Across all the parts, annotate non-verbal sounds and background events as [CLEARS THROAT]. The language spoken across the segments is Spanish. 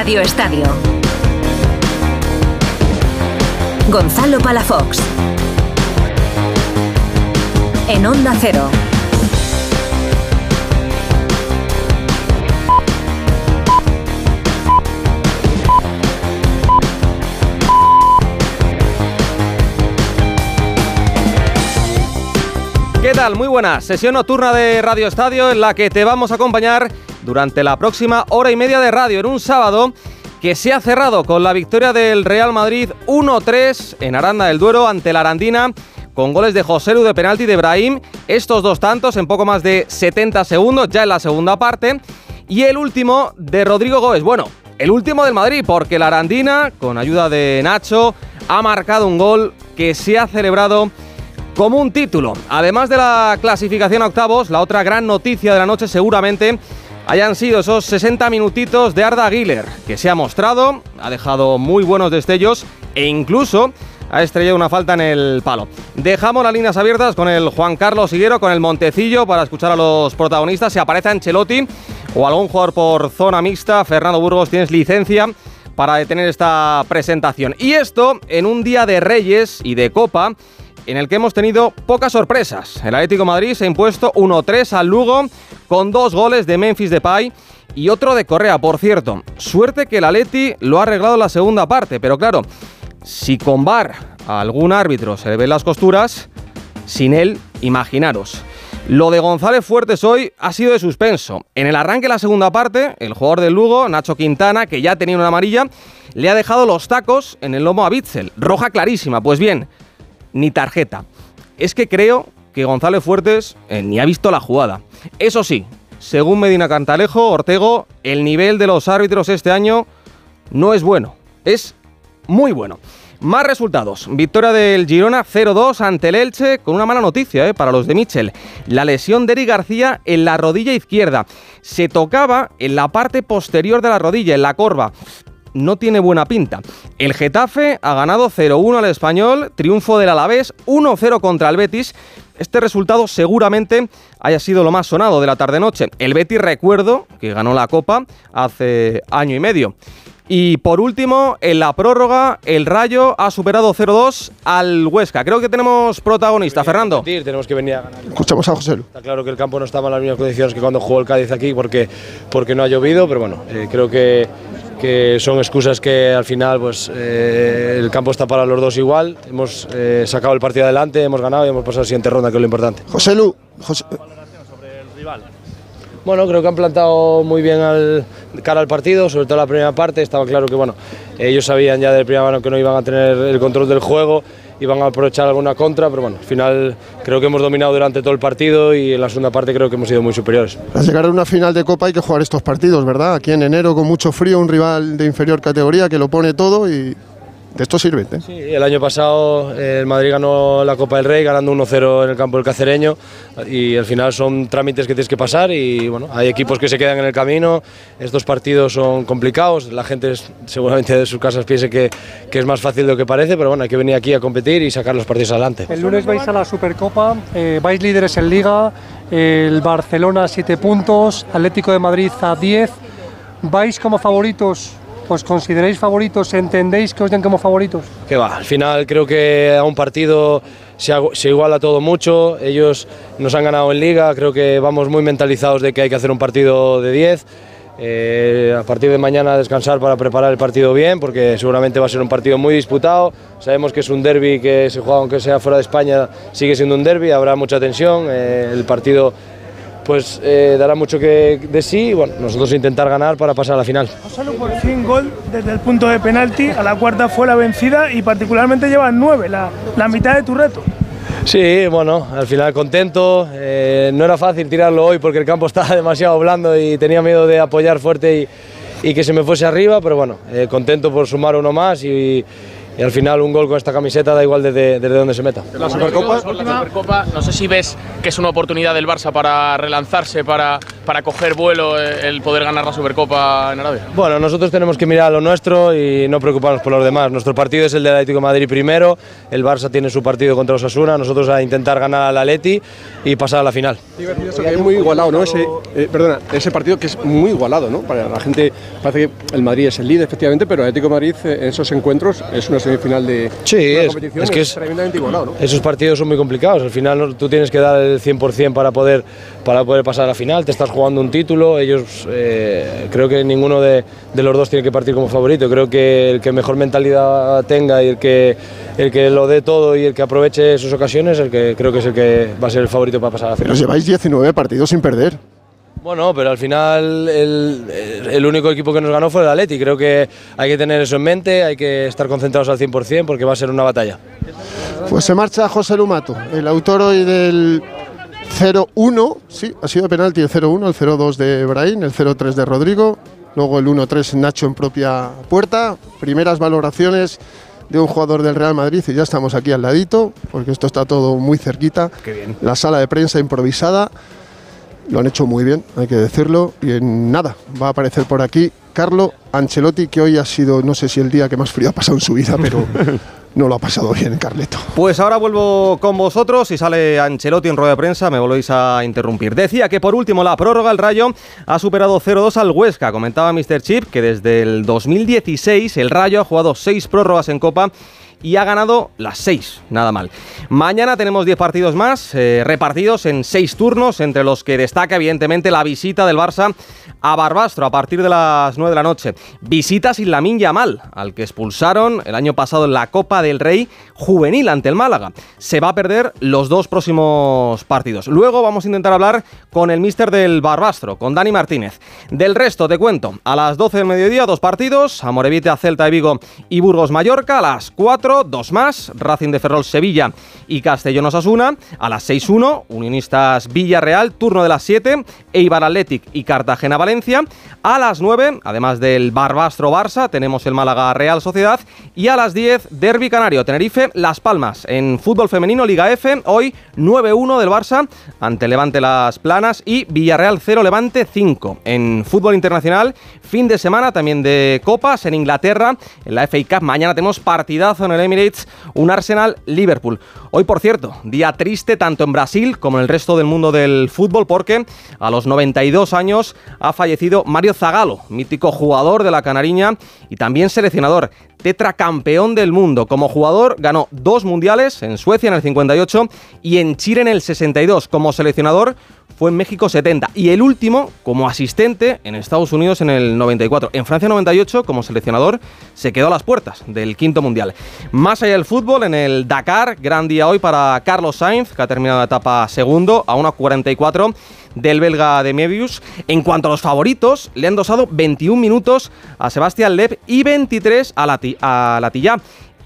Radio Estadio. Gonzalo Palafox. En Onda Cero. ¿Qué tal? Muy buenas. Sesión nocturna de Radio Estadio en la que te vamos a acompañar durante la próxima hora y media de radio en un sábado que se ha cerrado con la victoria del Real Madrid 1-3 en Aranda del Duero ante la Arandina con goles de José Lu de penalti de Brahim, estos dos tantos en poco más de 70 segundos ya en la segunda parte y el último de Rodrigo Gómez. Bueno, el último del Madrid porque la Arandina con ayuda de Nacho ha marcado un gol que se ha celebrado como un título. Además de la clasificación a octavos, la otra gran noticia de la noche seguramente hayan sido esos 60 minutitos de Arda Güler, que se ha mostrado, ha dejado muy buenos destellos e incluso ha estrellado una falta en el palo. Dejamos las líneas abiertas con el Juan Carlos Higuero, con el Montecillo, para escuchar a los protagonistas. Si aparece Ancelotti o algún jugador por zona mixta, Fernando Burgos, tienes licencia para detener esta presentación. Y esto en un día de Reyes y de Copa en el que hemos tenido pocas sorpresas. El Atlético Madrid se ha impuesto 1-3 al Lugo con dos goles de Memphis Depay y otro de Correa, por cierto. Suerte que el Atleti lo ha arreglado en la segunda parte, pero claro, si con VAR a algún árbitro se le ven las costuras, sin él, imaginaros. Lo de González Fuertes hoy ha sido de suspenso. En el arranque de la segunda parte, el jugador del Lugo, Nacho Quintana, que ya tenía una amarilla, le ha dejado los tacos en el lomo a Bitzel. Roja clarísima. Pues bien, ni tarjeta. Es que creo que González Fuertes eh, ni ha visto la jugada. Eso sí, según Medina Cantalejo, Ortego, el nivel de los árbitros este año no es bueno, es muy bueno. Más resultados. Victoria del Girona 0-2 ante el Elche con una mala noticia eh, para los de Michel. La lesión de Eric García en la rodilla izquierda. Se tocaba en la parte posterior de la rodilla, en la corva no tiene buena pinta. El Getafe ha ganado 0-1 al español, triunfo del Alavés, 1-0 contra el Betis. Este resultado seguramente haya sido lo más sonado de la tarde-noche. El Betis, recuerdo, que ganó la Copa hace año y medio. Y por último, en la prórroga, el Rayo ha superado 0-2 al Huesca. Creo que tenemos protagonista, Fernando. Tenemos que venir a ganar. Escuchamos a José. Está claro que el campo no estaba en las mismas condiciones que cuando jugó el Cádiz aquí porque, porque no ha llovido, pero bueno, eh, creo que que son excusas que al final pues, eh, el campo está para los dos igual. Hemos eh, sacado el partido adelante, hemos ganado y hemos pasado a la siguiente ronda, que es lo importante. José Lu, José... sobre el rival. Bueno, creo que han plantado muy bien al, cara al partido, sobre todo la primera parte. Estaba claro que bueno, ellos sabían ya del primer mano que no iban a tener el control del juego y van a aprovechar alguna contra, pero bueno, al final creo que hemos dominado durante todo el partido y en la segunda parte creo que hemos sido muy superiores. Para llegar a una final de Copa hay que jugar estos partidos, ¿verdad? Aquí en enero con mucho frío, un rival de inferior categoría que lo pone todo y de esto sirve. ¿eh? Sí, el año pasado el Madrid ganó la Copa del Rey ganando 1-0 en el campo del Cacereño y al final son trámites que tienes que pasar y bueno, hay equipos que se quedan en el camino, estos partidos son complicados, la gente seguramente de sus casas piense que, que es más fácil de lo que parece, pero bueno, hay que venir aquí a competir y sacar los partidos adelante. El lunes vais a la Supercopa, eh, vais líderes en Liga, el Barcelona a 7 puntos, Atlético de Madrid a 10, vais como favoritos ¿Os consideráis favoritos? ¿Entendéis que os den como favoritos? Que va, al final creo que a un partido se, se, iguala todo mucho. Ellos nos han ganado en liga, creo que vamos muy mentalizados de que hay que hacer un partido de 10. Eh, a partir de mañana descansar para preparar el partido bien, porque seguramente va a ser un partido muy disputado. Sabemos que es un derby que se juega aunque sea fuera de España, sigue siendo un derby, habrá mucha tensión. Eh, el partido pues eh, dará mucho que de sí y bueno, nosotros intentar ganar para pasar a la final. Solo por fin gol desde el punto de penalti, a la cuarta fue la vencida y particularmente llevas nueve, la, la mitad de tu reto. Sí, bueno, al final contento. Eh, no era fácil tirarlo hoy porque el campo [LAUGHS] estaba demasiado blando y tenía miedo de apoyar fuerte y, y que se me fuese arriba, pero bueno, eh, contento por sumar uno más y, y al final un gol con esta camiseta da igual desde, desde donde se meta. La Supercopa, la Supercopa, no sé si ves que es una oportunidad del Barça para relanzarse, para, para coger vuelo eh, el poder ganar la Supercopa en Arabia. Bueno, nosotros tenemos que mirar a lo nuestro y no preocuparnos por los demás. Nuestro partido es el del Atlético de Madrid primero, el Barça tiene su partido contra Osasuna, nosotros a intentar ganar al Atleti y pasar a la final. es muy igualado, ¿no? Ese, eh, perdona, ese partido que es muy igualado, ¿no? Para la gente parece que el Madrid es el líder, efectivamente, pero el Atlético de Madrid eh, en esos encuentros es una semifinal de sí, una es, competición es que es, tremendamente igualado, ¿no? Esos partidos son muy complicados, al final ¿no? tú tienes que dar el 100% para poder, para poder pasar a la final, te estás jugando un título, ellos eh, creo que ninguno de, de, los dos tiene que partir como favorito, creo que el que mejor mentalidad tenga y el que, el que lo dé todo y el que aproveche sus ocasiones, el que creo que es el que va a ser el favorito para pasar a la final. Pero lleváis 19 partidos sin perder. Bueno, pero al final el, el, único equipo que nos ganó fue el Atleti. Creo que hay que tener eso en mente, hay que estar concentrados al 100% porque va a ser una batalla. Pues se marcha José Lumato, el autor hoy del 0-1, sí, ha sido penalti el 0-1, el 0-2 de Brahim, el 0-3 de Rodrigo, luego el 1-3 Nacho en propia puerta, primeras valoraciones de un jugador del Real Madrid y ya estamos aquí al ladito, porque esto está todo muy cerquita. Qué bien. La sala de prensa improvisada. Lo han hecho muy bien, hay que decirlo. Y en nada, va a aparecer por aquí Carlo Ancelotti, que hoy ha sido, no sé si el día que más frío ha pasado en su vida, pero [LAUGHS] no lo ha pasado bien, Carleto. Pues ahora vuelvo con vosotros y sale Ancelotti en rueda de prensa, me volvéis a interrumpir. Decía que por último la prórroga, el Rayo ha superado 0-2 al Huesca. Comentaba Mr. Chip que desde el 2016 el Rayo ha jugado seis prórrogas en Copa y ha ganado las 6, nada mal. Mañana tenemos 10 partidos más, eh, repartidos en 6 turnos, entre los que destaca evidentemente la visita del Barça a Barbastro a partir de las 9 de la noche. Visita sin la Yamal, al que expulsaron el año pasado en la Copa del Rey juvenil ante el Málaga. Se va a perder los dos próximos partidos. Luego vamos a intentar hablar con el mister del Barbastro, con Dani Martínez. Del resto te cuento, a las 12 del mediodía dos partidos, Amorevite a Celta de Vigo y Burgos Mallorca, a las 4 dos más, Racing de Ferrol Sevilla y Castellón Osasuna, a las 6-1, Unionistas Villarreal, turno de las 7, Eibar Athletic y Cartagena Valencia, a las 9, además del Barbastro Barça, tenemos el Málaga Real Sociedad. Y a las 10, Derby Canario Tenerife Las Palmas, en fútbol femenino Liga F, hoy 9-1 del Barça ante Levante Las Planas y Villarreal 0 Levante 5. En fútbol internacional, fin de semana también de copas en Inglaterra, en la FA Cup, mañana tenemos partidazo en el Emirates, un Arsenal-Liverpool. Hoy, por cierto, día triste tanto en Brasil como en el resto del mundo del fútbol porque a los 92 años ha fallecido Mario Zagallo, mítico jugador de la Canariña y también seleccionador tetracampeón del mundo. Como jugador ganó dos mundiales en Suecia en el 58 y en Chile en el 62. Como seleccionador fue en México 70 y el último como asistente en Estados Unidos en el 94. En Francia 98 como seleccionador se quedó a las puertas del quinto mundial. Más allá del fútbol, en el Dakar, gran día hoy para Carlos Sainz, que ha terminado la etapa segundo a 1.44 del belga de Mebius. En cuanto a los favoritos, le han dosado 21 minutos a Sebastián Lev y 23 a, Lati a Latilla.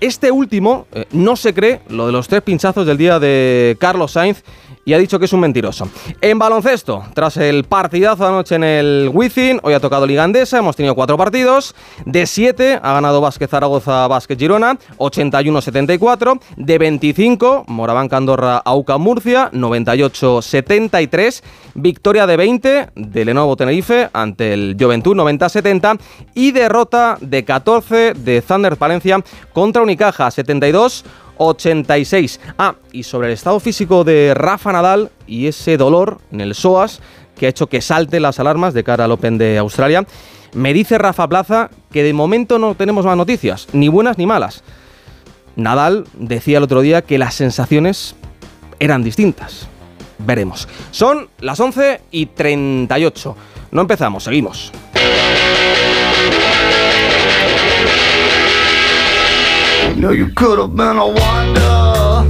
Este último eh, no se cree lo de los tres pinchazos del día de Carlos Sainz y ha dicho que es un mentiroso. En baloncesto, tras el partidazo anoche en el Wizzing, hoy ha tocado Liga Andesa, hemos tenido cuatro partidos. De 7 ha ganado Vázquez Zaragoza, Vázquez Girona, 81-74. De 25, Moraván Andorra, Auca Murcia, 98-73. Victoria de 20 de Lenovo Tenerife ante el Juventud, 90-70. Y derrota de 14 de Thunder Palencia contra Unicaja, 72 86. Ah, y sobre el estado físico de Rafa Nadal y ese dolor en el psoas que ha hecho que salte las alarmas de cara al Open de Australia, me dice Rafa Plaza que de momento no tenemos más noticias, ni buenas ni malas. Nadal decía el otro día que las sensaciones eran distintas. Veremos. Son las 11 y 38. No empezamos, seguimos. Know you could have been a wonder.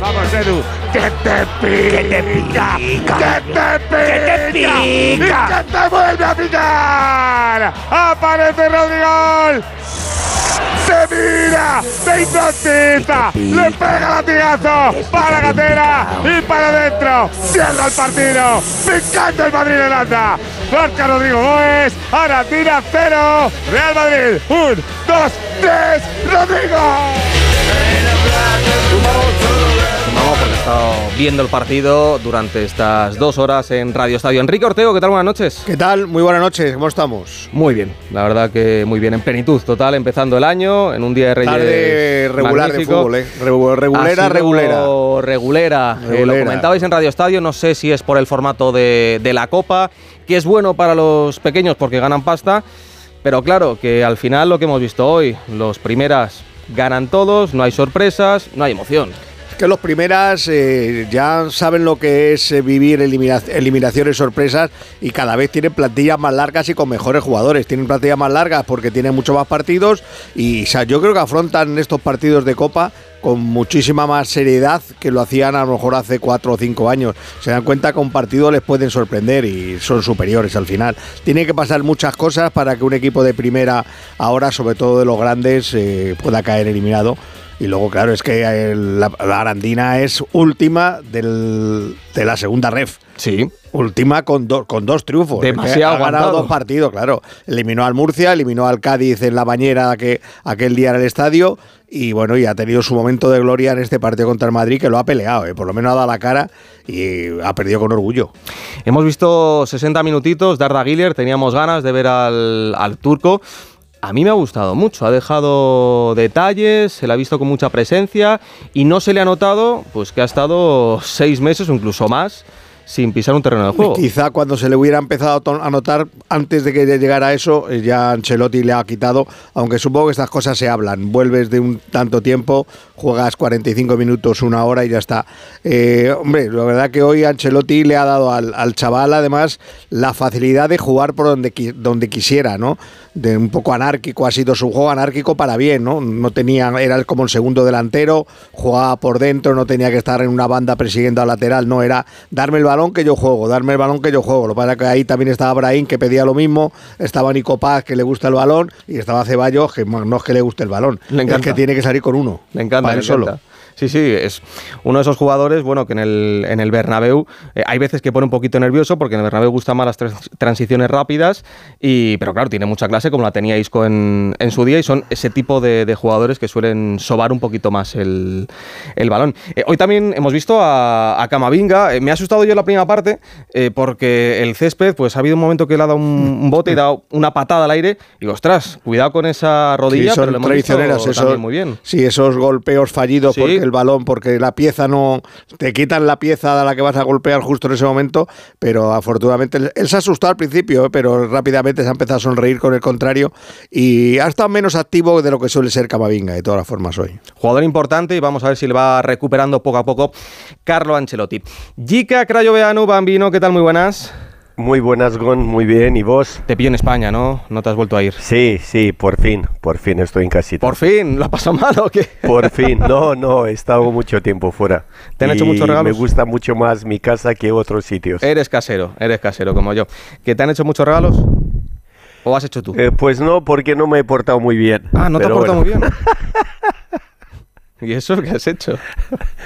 Vamos, Edu. Que te pica, que te pica, que te pica, y que te vuelve a picar. Aparece Rodrigo. Se mira, se hipnotiza, le pega latigazo para gatera y para adentro. Cierra el partido, picando el Madrid Holanda. Marca Rodrigo Gómez. Ahora tira cero. Real Madrid. Un, dos, tres. Rodrigo. Estado viendo el partido durante estas dos horas en Radio Estadio. Enrique Ortego, ¿qué tal? Buenas noches. ¿Qué tal? Muy buenas noches, ¿cómo estamos? Muy bien, la verdad que muy bien, en plenitud total, empezando el año, en un día de Reyes Tarde regular magnífico. de fútbol, ¿eh? Regu- Regulera, regulera. Regulera. Eh, lo Regulera. comentabais en Radio Estadio, no sé si es por el formato de, de la Copa, que es bueno para los pequeños porque ganan pasta, pero claro, que al final lo que hemos visto hoy, los primeras ganan todos, no hay sorpresas, no hay emoción. Que los primeras eh, ya saben lo que es eh, vivir elimina- eliminaciones sorpresas y cada vez tienen plantillas más largas y con mejores jugadores. Tienen plantillas más largas porque tienen mucho más partidos y yo creo que afrontan estos partidos de Copa con muchísima más seriedad que lo hacían a lo mejor hace cuatro o cinco años. Se dan cuenta que un partido les pueden sorprender y son superiores al final. Tiene que pasar muchas cosas para que un equipo de primera, ahora sobre todo de los grandes, eh, pueda caer eliminado. Y luego, claro, es que el- la, la Arandina es última del- de la segunda ref. Sí. Última con, do- con dos triunfos. Demasiado Ha ganado dos partidos, claro. Eliminó al Murcia, eliminó al Cádiz en la bañera que, aquel día en el estadio. Y bueno, y ha tenido su momento de gloria en este partido contra el Madrid, que lo ha peleado, ¿eh? por lo menos ha dado la cara y ha perdido con orgullo. Hemos visto 60 minutitos de Arda Güler, teníamos ganas de ver al, al turco. A mí me ha gustado mucho, ha dejado detalles, se le ha visto con mucha presencia y no se le ha notado pues que ha estado seis meses o incluso más sin pisar un terreno de juego. Quizá cuando se le hubiera empezado a notar, antes de que llegara eso, eh, ya Ancelotti le ha quitado, aunque supongo que estas cosas se hablan. Vuelves de un tanto tiempo, juegas 45 minutos, una hora y ya está. Eh, hombre, la verdad que hoy Ancelotti le ha dado al, al chaval, además, la facilidad de jugar por donde, donde quisiera, ¿no? De un poco anárquico, ha sido su juego anárquico para bien, ¿no? No tenía, era como el segundo delantero, jugaba por dentro, no tenía que estar en una banda persiguiendo al lateral, no, era darme el balón que yo juego, darme el balón que yo juego. Lo que pasa es que ahí también estaba Brahim que pedía lo mismo, estaba Nico Paz que le gusta el balón y estaba Ceballos que no es que le guste el balón, Le es encanta. que tiene que salir con uno. Le encanta, para él solo. Sí, sí, es uno de esos jugadores, bueno, que en el, en el Bernabéu eh, hay veces que pone un poquito nervioso porque en el Bernabéu gustan más las trans- transiciones rápidas, y, pero claro, tiene mucha clase como la tenía Isco en, en su día y son ese tipo de, de jugadores que suelen sobar un poquito más el, el balón. Eh, hoy también hemos visto a, a Camavinga, Eh, me ha asustado yo la primera parte eh, porque el césped, pues ha habido un momento que le ha dado un, un bote y dado una patada al aire y digo, ostras, cuidado con esa rodilla, Sí, son pero lo hemos visto esos- también muy bien. Sí, esos golpeos fallidos Sí. porque el balón, porque la pieza no. Te quitan la pieza a la que vas a golpear justo en ese momento, pero afortunadamente él, él se asustó al principio, eh, pero rápidamente se ha empezado a sonreír con el contrario y ha estado menos activo de lo que suele ser Camavinga, de todas las formas hoy. Jugador importante y vamos a ver si le va recuperando poco a poco Carlo Ancelotti. Gica Crayoveanu, Bambino, ¿qué tal? Muy buenas. Muy buenas, Gon, muy bien. ¿Y vos? Te pillo en España, ¿no? No te has vuelto a ir. Sí, sí, por fin, por fin estoy en casita. Por fin, ¿lo ha pasado mal o qué? Por [LAUGHS] fin, no, no, he estado mucho tiempo fuera. ¿Te han hecho Y muchos regalos? Me gusta mucho más mi casa que otros sitios. Eres casero, eres casero como yo. ¿Que te han hecho muchos regalos? ¿O has hecho tú? Eh, pues no, porque no me he portado muy bien. ah, no te has portado bueno. muy bien. [LAUGHS] [LAUGHS] ¿Y eso qué has hecho?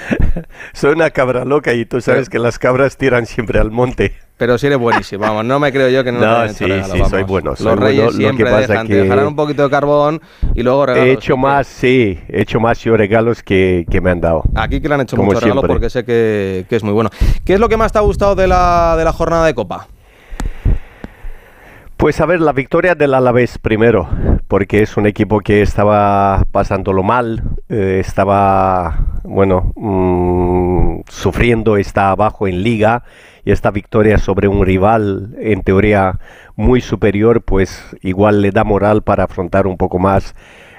[LAUGHS] Soy una cabra loca y tú sabes que las cabras tiran siempre al monte. Pero si eres buenísimo, vamos, no me creo yo que no, [LAUGHS] No, sí, regalos, sí, vamos. soy bueno, soy Los reyes bueno, lo que siempre pasa dejan, que- te dejarán un poquito de carbón y luego regalos. He hecho más, sí, he hecho más yo regalos que, que me han dado. Aquí que le han hecho muchos regalos siempre. porque sé que, que es muy bueno. ¿Qué es lo que más te ha gustado de la, de la jornada de Copa? Pues a ver, la victoria del Alavés primero, porque es un equipo que estaba pasándolo mal, eh, estaba, bueno, mm, sufriendo, está abajo en liga, y esta victoria sobre un rival en teoría muy superior, pues igual le da moral para afrontar un poco más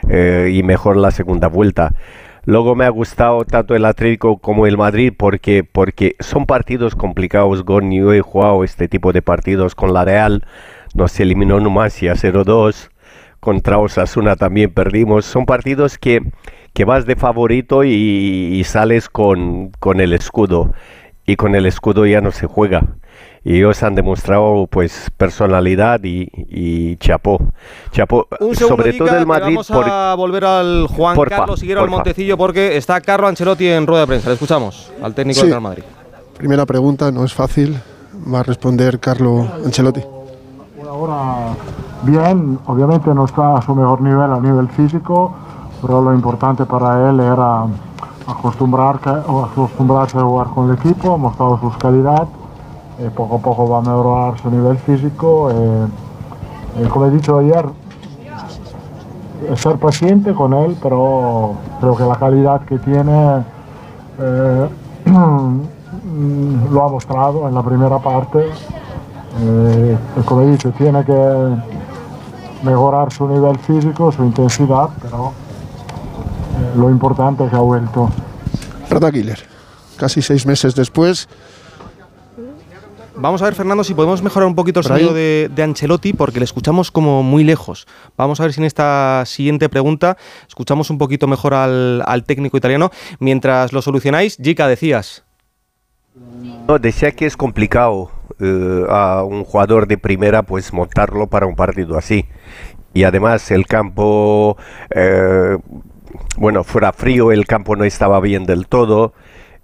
eh, y mejor la segunda vuelta. Luego me ha gustado tanto el Atlético como el Madrid porque, porque son partidos complicados. Yo he jugado este tipo de partidos con la Real. Nos eliminó Numancia 0-2. Contra Osasuna también perdimos. Son partidos que, que vas de favorito y, y sales con, con el escudo. Y con el escudo ya no se juega. Y ellos han demostrado pues personalidad y, y chapó. Chapó. Un segundo, Sobre Gica, todo el Madrid vamos por- a volver al Juan Porfa, Carlos Higuero al. Montecillo porque está Carlo Ancelotti en rueda de prensa. Le escuchamos al técnico Sí. del Real Madrid. Primera pregunta, no es fácil. Va a responder Carlo Ancelotti. ahora bien, obviamente no está a su mejor nivel a nivel físico, pero lo importante para él era acostumbrar, acostumbrarse a jugar con el equipo, ha mostrado sus calidades, y poco a poco va a mejorar su nivel físico. y- y como he dicho ayer, estar paciente con él, pero creo que la calidad que tiene eh, [CLEARS THROAT] lo ha mostrado en la primera parte. Eh, como he dicho, tiene que mejorar su nivel físico, su intensidad, pero eh, lo importante es que ha vuelto. Arda Güler, casi seis meses después, Vamos a ver, Fernando, si podemos mejorar un poquito el sonido de, de Ancelotti, porque le escuchamos como muy lejos. Vamos a ver si en esta siguiente pregunta escuchamos un poquito mejor al, al técnico italiano. Mientras lo solucionáis, Jica, decías. No, decía que es complicado eh, a un jugador de primera pues montarlo para un partido así. Y además el campo, eh, bueno, fuera frío, el campo no estaba bien del todo.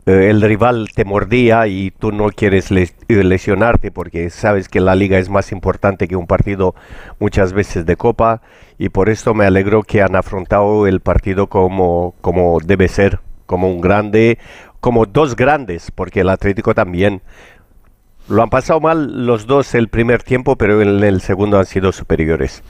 eh, el rival te mordía y tú no quieres les- lesionarte porque sabes que la liga es más importante que un partido muchas veces de copa y por esto me alegro que han afrontado el partido como, como debe ser, como un grande, como dos grandes, porque el Atlético también. Lo han pasado mal los dos el primer tiempo, pero en el segundo han sido superiores.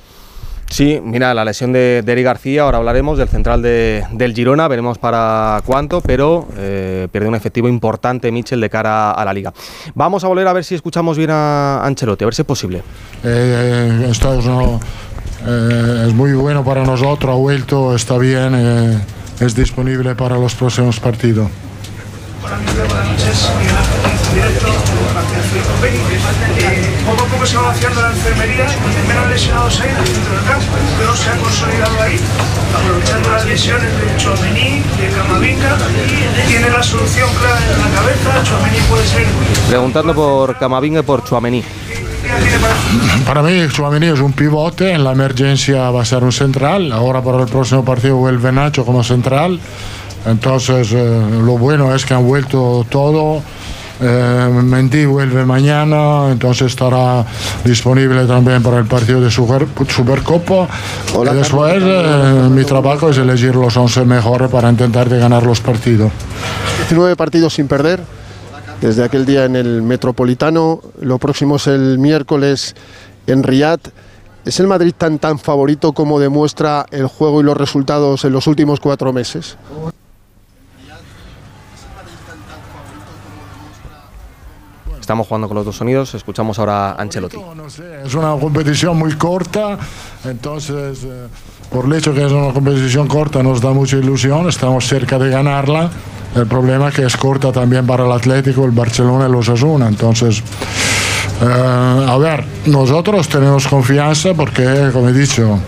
Sí, mira, la lesión de, de Eric García, ahora hablaremos del central de- del Girona, veremos para cuánto, pero eh, pierde un efectivo importante Mitchell de cara a la liga. Vamos a volver a ver si escuchamos bien a Ancelotti, a ver si es posible. Eh, esto es, no- eh, es muy bueno para nosotros, ha vuelto, está bien, eh, es disponible para los próximos partidos. Eh, poco a poco se va vaciando la enfermería, menos lesionados hay en el centro del campo. No se ha consolidado ahí, aprovechando las lesiones de Chouameni, de Camavinga, tiene la solución clara en la cabeza. Chouameni puede ser Preguntando por Camavinga y por Chuamení. Para mí, Chouameni es un pivote, en la emergencia va a ser un central, ahora para el próximo partido vuelve Nacho como central, entonces eh, lo bueno es que han vuelto todo, eh, Mendy vuelve mañana, entonces estará disponible también para el partido de Super, Supercopa, y después eh, mi trabajo es elegir los 11 mejores para intentar de ganar los partidos. 19 partidos sin perder desde aquel día en el Metropolitano. Lo próximo es el miércoles en Riyadh. ¿Es el Madrid tan tan favorito como demuestra el juego y los resultados en los últimos cuatro meses? Estamos jugando con los dos sonidos, escuchamos ahora a Ancelotti. Es una competición muy corta, entonces eh, por el hecho que es una competición corta nos da mucha ilusión, estamos cerca de ganarla. El problema es que es corta también para el Atlético, el Barcelona y los Asuna. Entonces, eh, a ver, nosotros tenemos confianza porque, como he dicho,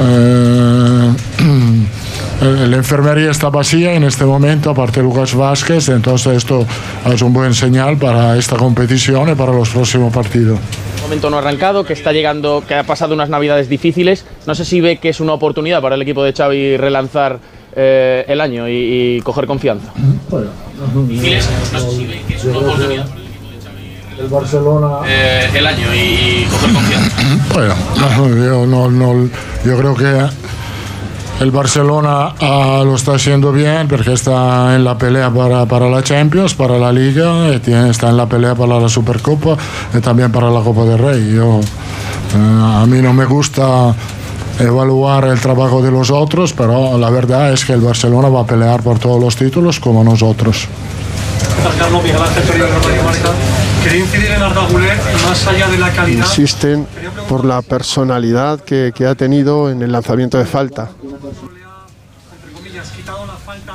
[CLEARS THROAT] eh, la enfermería está vacía en este momento, aparte de Lucas Vázquez, entonces esto es un buen señal para esta competición y para los próximos partidos. Un momento no arrancado, que está llegando, que ha pasado unas navidades difíciles. No sé si ve que es una oportunidad para el equipo de Xavi relanzar eh, el año y, y coger confianza. Difíciles, no sé si ve que es una oportunidad El Barcelona. eh, el año y, y coger confianza. Bueno, no, yo, no- no- yo creo que el Barcelona ah, lo está haciendo bien porque está en la pelea para, para la Champions, para la Liga, y tiene- está en la pelea para la Supercopa y también para la Copa del Rey. Yo, eh, a mí no me gusta evaluar el trabajo de los otros, pero la verdad es que el Barcelona va a pelear por todos los títulos como nosotros. Quería incidir en Arda Güler, más allá de la calidad. Insisten por la personalidad que, que ha tenido en el lanzamiento de falta.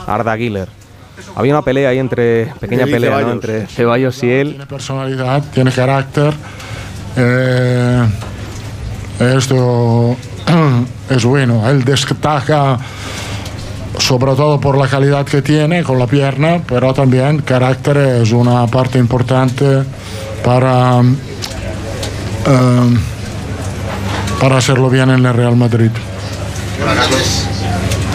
Arda Güler. Había una pelea ahí entre, pequeña pelea, ¿no? Entre Ceballos y él. Tiene personalidad, tiene carácter. eh, esto [CLEARS THROAT] es bueno. Él destaca sobre todo por la calidad que tiene con la pierna, pero también carácter es una parte importante para, eh, para hacerlo bien en el Real Madrid. Hola Carlos.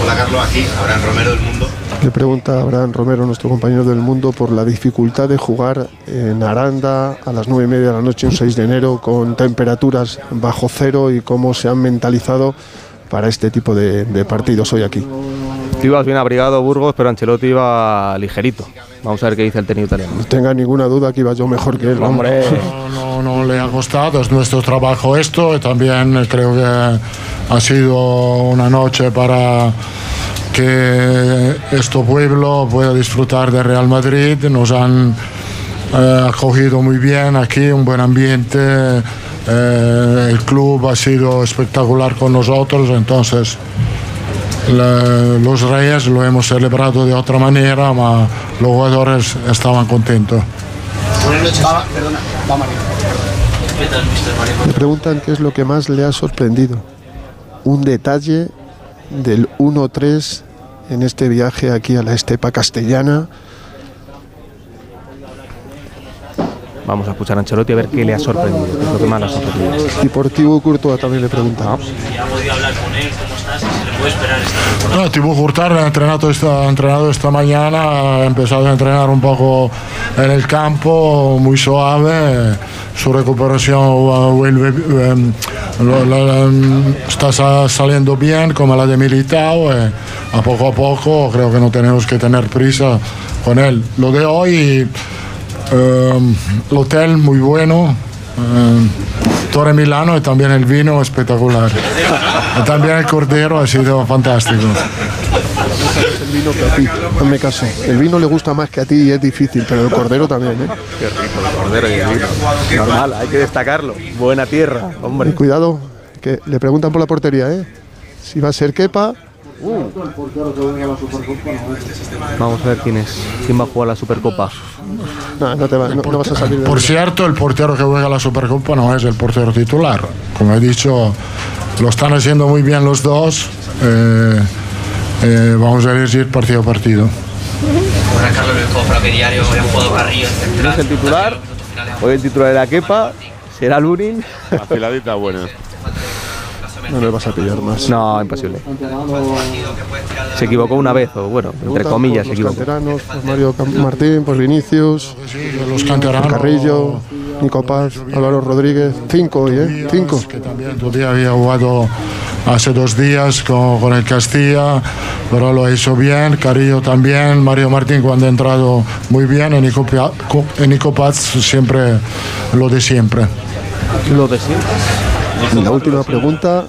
Hola Carlos, aquí, Abraham Romero del Mundo. Le pregunta Abraham Romero, nuestro compañero del mundo, por la dificultad de jugar en Aranda a las nueve y media de la noche, un 6 de enero, con temperaturas bajo cero y cómo se han mentalizado para este tipo de, de partidos hoy aquí. Tú ibas bien abrigado, Burgos, pero Ancelotti iba ligerito. Vamos a ver qué dice el técnico italiano. No tenga ninguna duda que iba yo mejor que él. Hombre. No, no le ha costado, es nuestro trabajo esto y también creo que ha sido una noche para que este pueblo pueda disfrutar de Real Madrid. Nos han eh, acogido muy bien aquí, un buen ambiente. eh, el club ha sido espectacular con nosotros, entonces la- los Reyes lo hemos celebrado de otra manera, pero los jugadores estaban contentos. Buenas noches. perdona, va Mario. ¿Qué tal, Mr. Mario? Le preguntan qué es lo que más le ha sorprendido. Un detalle del 1-3 en este viaje aquí a la estepa castellana. Vamos a escuchar a Ancelotti a ver qué le ha sorprendido, qué es lo que más le ha sorprendido. Deportivo Courtois también le pregunta. ¿Ya esperar esta. No, Courtois ha entrenado esta, entrenado esta mañana, ha empezado a entrenar un poco en el campo, muy suave. Su recuperación vuelve, lo- um, está sa- saliendo bien, como la de Militao. eh, a poco a poco, creo que no tenemos que tener prisa con él. Lo de hoy, el hotel muy bueno. Torre Milano y también el vino espectacular. Y también el cordero ha sido fantástico. El vino que a ti, hazme caso. El vino le gusta más que a ti y es difícil, pero el cordero también, ¿eh? Qué rico el cordero y el vino. Normal, hay que destacarlo. Buena tierra, hombre. Y cuidado, que le preguntan por la portería, ¿eh? Si va a ser Vamos a ver quién es. ¿Quién va a jugar la Supercopa? No, no, te va- no- no vas a salir de Por cierto, el portero que juega la Supercopa no es el portero titular. Como he dicho, lo están haciendo muy bien los dos. Eh, eh, vamos a elegir partido a partido. Buenas, Carlos del Cofra, que diario hoy han jugado Carrillo en ¿Quién central. es el titular? Hoy el titular era Kepa. ¿Será Lunin? Afiladita buena. No le vas a pillar más. No, imposible. Se equivocó una vez, o bueno, entre comillas se los equivocó. canteranos, pues Mario Martín, pues Vinicius, Los canteranos. Carrillo, Nico Paz, Álvaro Rodríguez. Cinco hoy, ¿eh? Cinco. Que también todavía había jugado hace dos días con, con el Castilla, pero lo hizo bien. Carrillo también. Mario Martín cuando ha entrado muy bien. Y Nico, y Nico Paz siempre lo de siempre. Lo de siempre. Y la última pregunta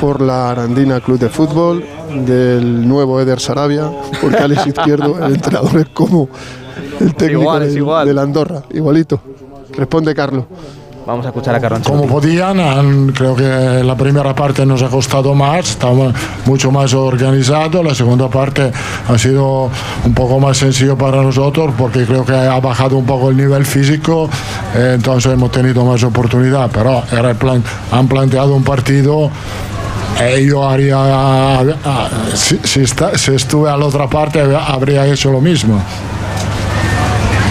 por la Arandina Club de Fútbol del nuevo Eder Sarabia, porque Alex Izquierdo, el entrenador, es como el técnico igual, del, igual. del Andorra, igualito. Responde Carlos. Vamos a escuchar a Carlo Como podían, han- creo que la primera parte nos ha costado más, estaba mucho más organizado, la segunda parte ha sido un poco más sencillo para nosotros porque creo que ha bajado un poco el nivel físico, eh, entonces hemos tenido más oportunidad, pero era el plan, han planteado un partido. eh, yo haría, si, si está- si estuve a la otra parte, habría hecho lo mismo.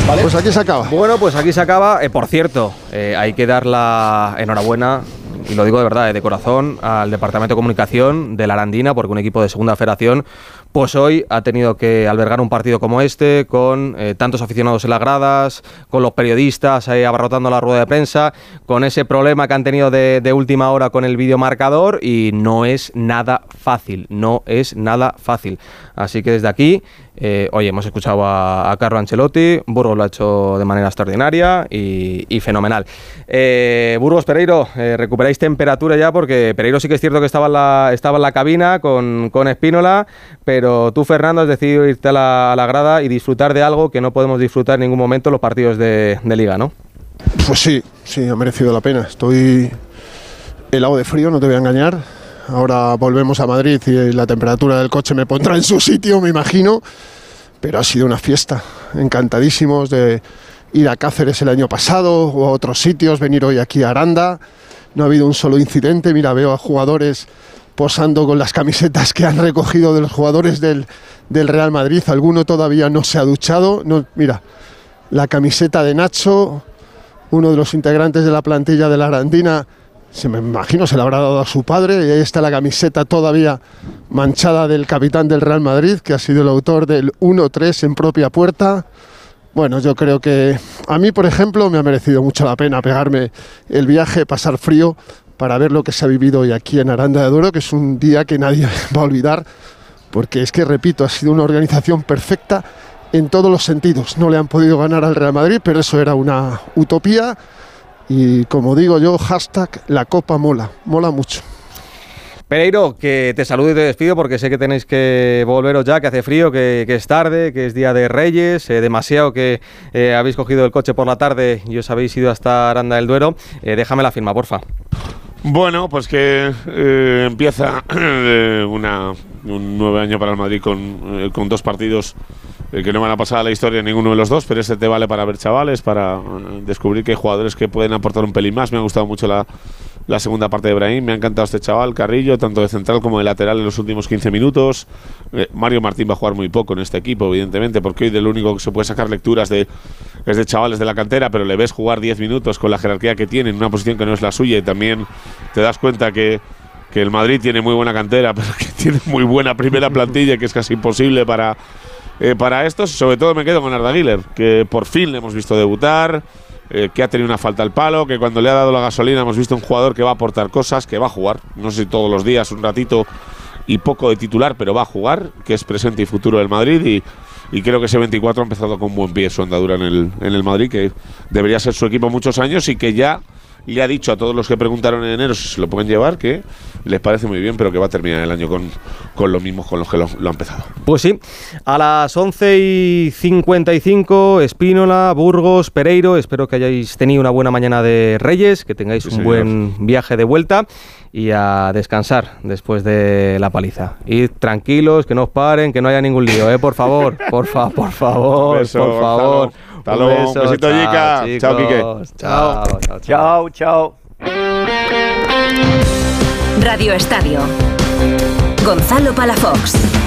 Pues aquí se acaba. Bueno, pues aquí se acaba. Eh, por cierto, eh, hay que dar la enhorabuena, y lo digo de verdad, eh, de corazón, al Departamento de Comunicación de la Arandina, porque un equipo de segunda federación, pues hoy ha tenido que albergar un partido como este, con eh, tantos aficionados en las gradas, con los periodistas ahí abarrotando la rueda de prensa, con ese problema que han tenido de, de última hora con el videomarcador, y no es nada fácil, no es nada fácil. Así que desde aquí, eh, oye, hemos escuchado a, a Carlo Ancelotti, Burgos lo ha hecho de manera extraordinaria y, fenomenal. Eh, Burgos, Pereiro, eh, recuperáis temperatura ya porque Pereiro sí que es cierto que estaba en la, cabina con, con Espínola, pero tú, Fernando, has decidido irte a la, a grada y disfrutar de algo que no podemos disfrutar en ningún momento en los partidos de, de liga, ¿no? Pues sí, sí, ha merecido la pena. Estoy helado de frío, no te voy a engañar. Ahora volvemos a Madrid y la temperatura del coche me pondrá en su sitio, me imagino. Pero ha sido una fiesta. Encantadísimos de ir a Cáceres el año pasado o a otros sitios, venir hoy aquí a Aranda. No ha habido un solo incidente. Mira, veo a jugadores posando con las camisetas que han recogido de los jugadores del, del Real Madrid. Alguno todavía no se ha duchado. No, mira, la camiseta de Nacho, uno de los integrantes de la plantilla de la Arandina se me imagino se la habrá dado a su padre y ahí está la camiseta todavía manchada del capitán del Real Madrid, que ha sido el autor del 1-3 en propia puerta. Bueno, yo creo que a mí, por ejemplo, me ha merecido mucho la pena pegarme el viaje, pasar frío para ver lo que se ha vivido hoy aquí en Aranda de Duero, que es un día que nadie [LAUGHS] va a olvidar, porque es que, repito, ha sido una organización perfecta en todos los sentidos. No le han podido ganar al Real Madrid, pero eso era una utopía y como digo yo, hashtag la copa mola, mola mucho. Pereiro, que te saludo y te despido porque sé que tenéis que volveros ya, que hace frío, que, es tarde, que es día de Reyes, eh, demasiado que eh, habéis cogido el coche por la tarde y os habéis ido hasta Aranda del Duero. Eh, déjame la firma, porfa. Bueno, pues que empieza [CLEARS THROAT] una, un nuevo año para el Madrid con, con dos partidos que no van a pasar a la historia ninguno de los dos, pero ese te vale para ver chavales, para descubrir que hay jugadores que pueden aportar un pelín más. Me ha gustado mucho la, la segunda parte de Brahim. Me ha encantado este chaval, Carrillo, tanto de central como de lateral en los últimos 15 minutos. Eh, Mario Martín va a jugar muy poco en este equipo, evidentemente, porque hoy del único que se puede sacar lecturas de, es de chavales de la cantera, pero le ves jugar 10 minutos con la jerarquía que tiene en una posición que no es la suya y también te das cuenta que, que el Madrid tiene muy buena cantera, [LAUGHS] pero que tiene muy buena primera plantilla, que es casi imposible para, eh, para estos. Sobre todo me quedo con Arda Güler, que por fin le hemos visto debutar. Eh, que ha tenido una falta al palo, que cuando le ha dado la gasolina hemos visto un jugador que va a aportar cosas, que va a jugar, no sé si todos los días, un ratito y poco de titular, pero va a jugar, que es presente y futuro del Madrid y, creo que ese 24 ha empezado con buen pie su andadura en el, en el Madrid, que debería ser su equipo muchos años y que ya le ha dicho a todos los que preguntaron en enero si se lo pueden llevar que les parece muy bien, pero que va a terminar el año con, con los mismos con los que lo, lo ha empezado. Pues sí, a las 11 y 55, Espínola, Burgos, Pereiro. Espero que hayáis tenido una buena mañana de Reyes, que tengáis un señor. buen viaje de vuelta y a descansar después de la paliza. Id tranquilos, que no os paren, que no haya ningún lío, ¿eh? Por favor, por, fa por favor, beso, por favor. Hasta luego. Un Un besito, chao, Yica. Chao, Quique. Chao, chao, Chao, chao. Radio Estadio. Gonzalo Palafox.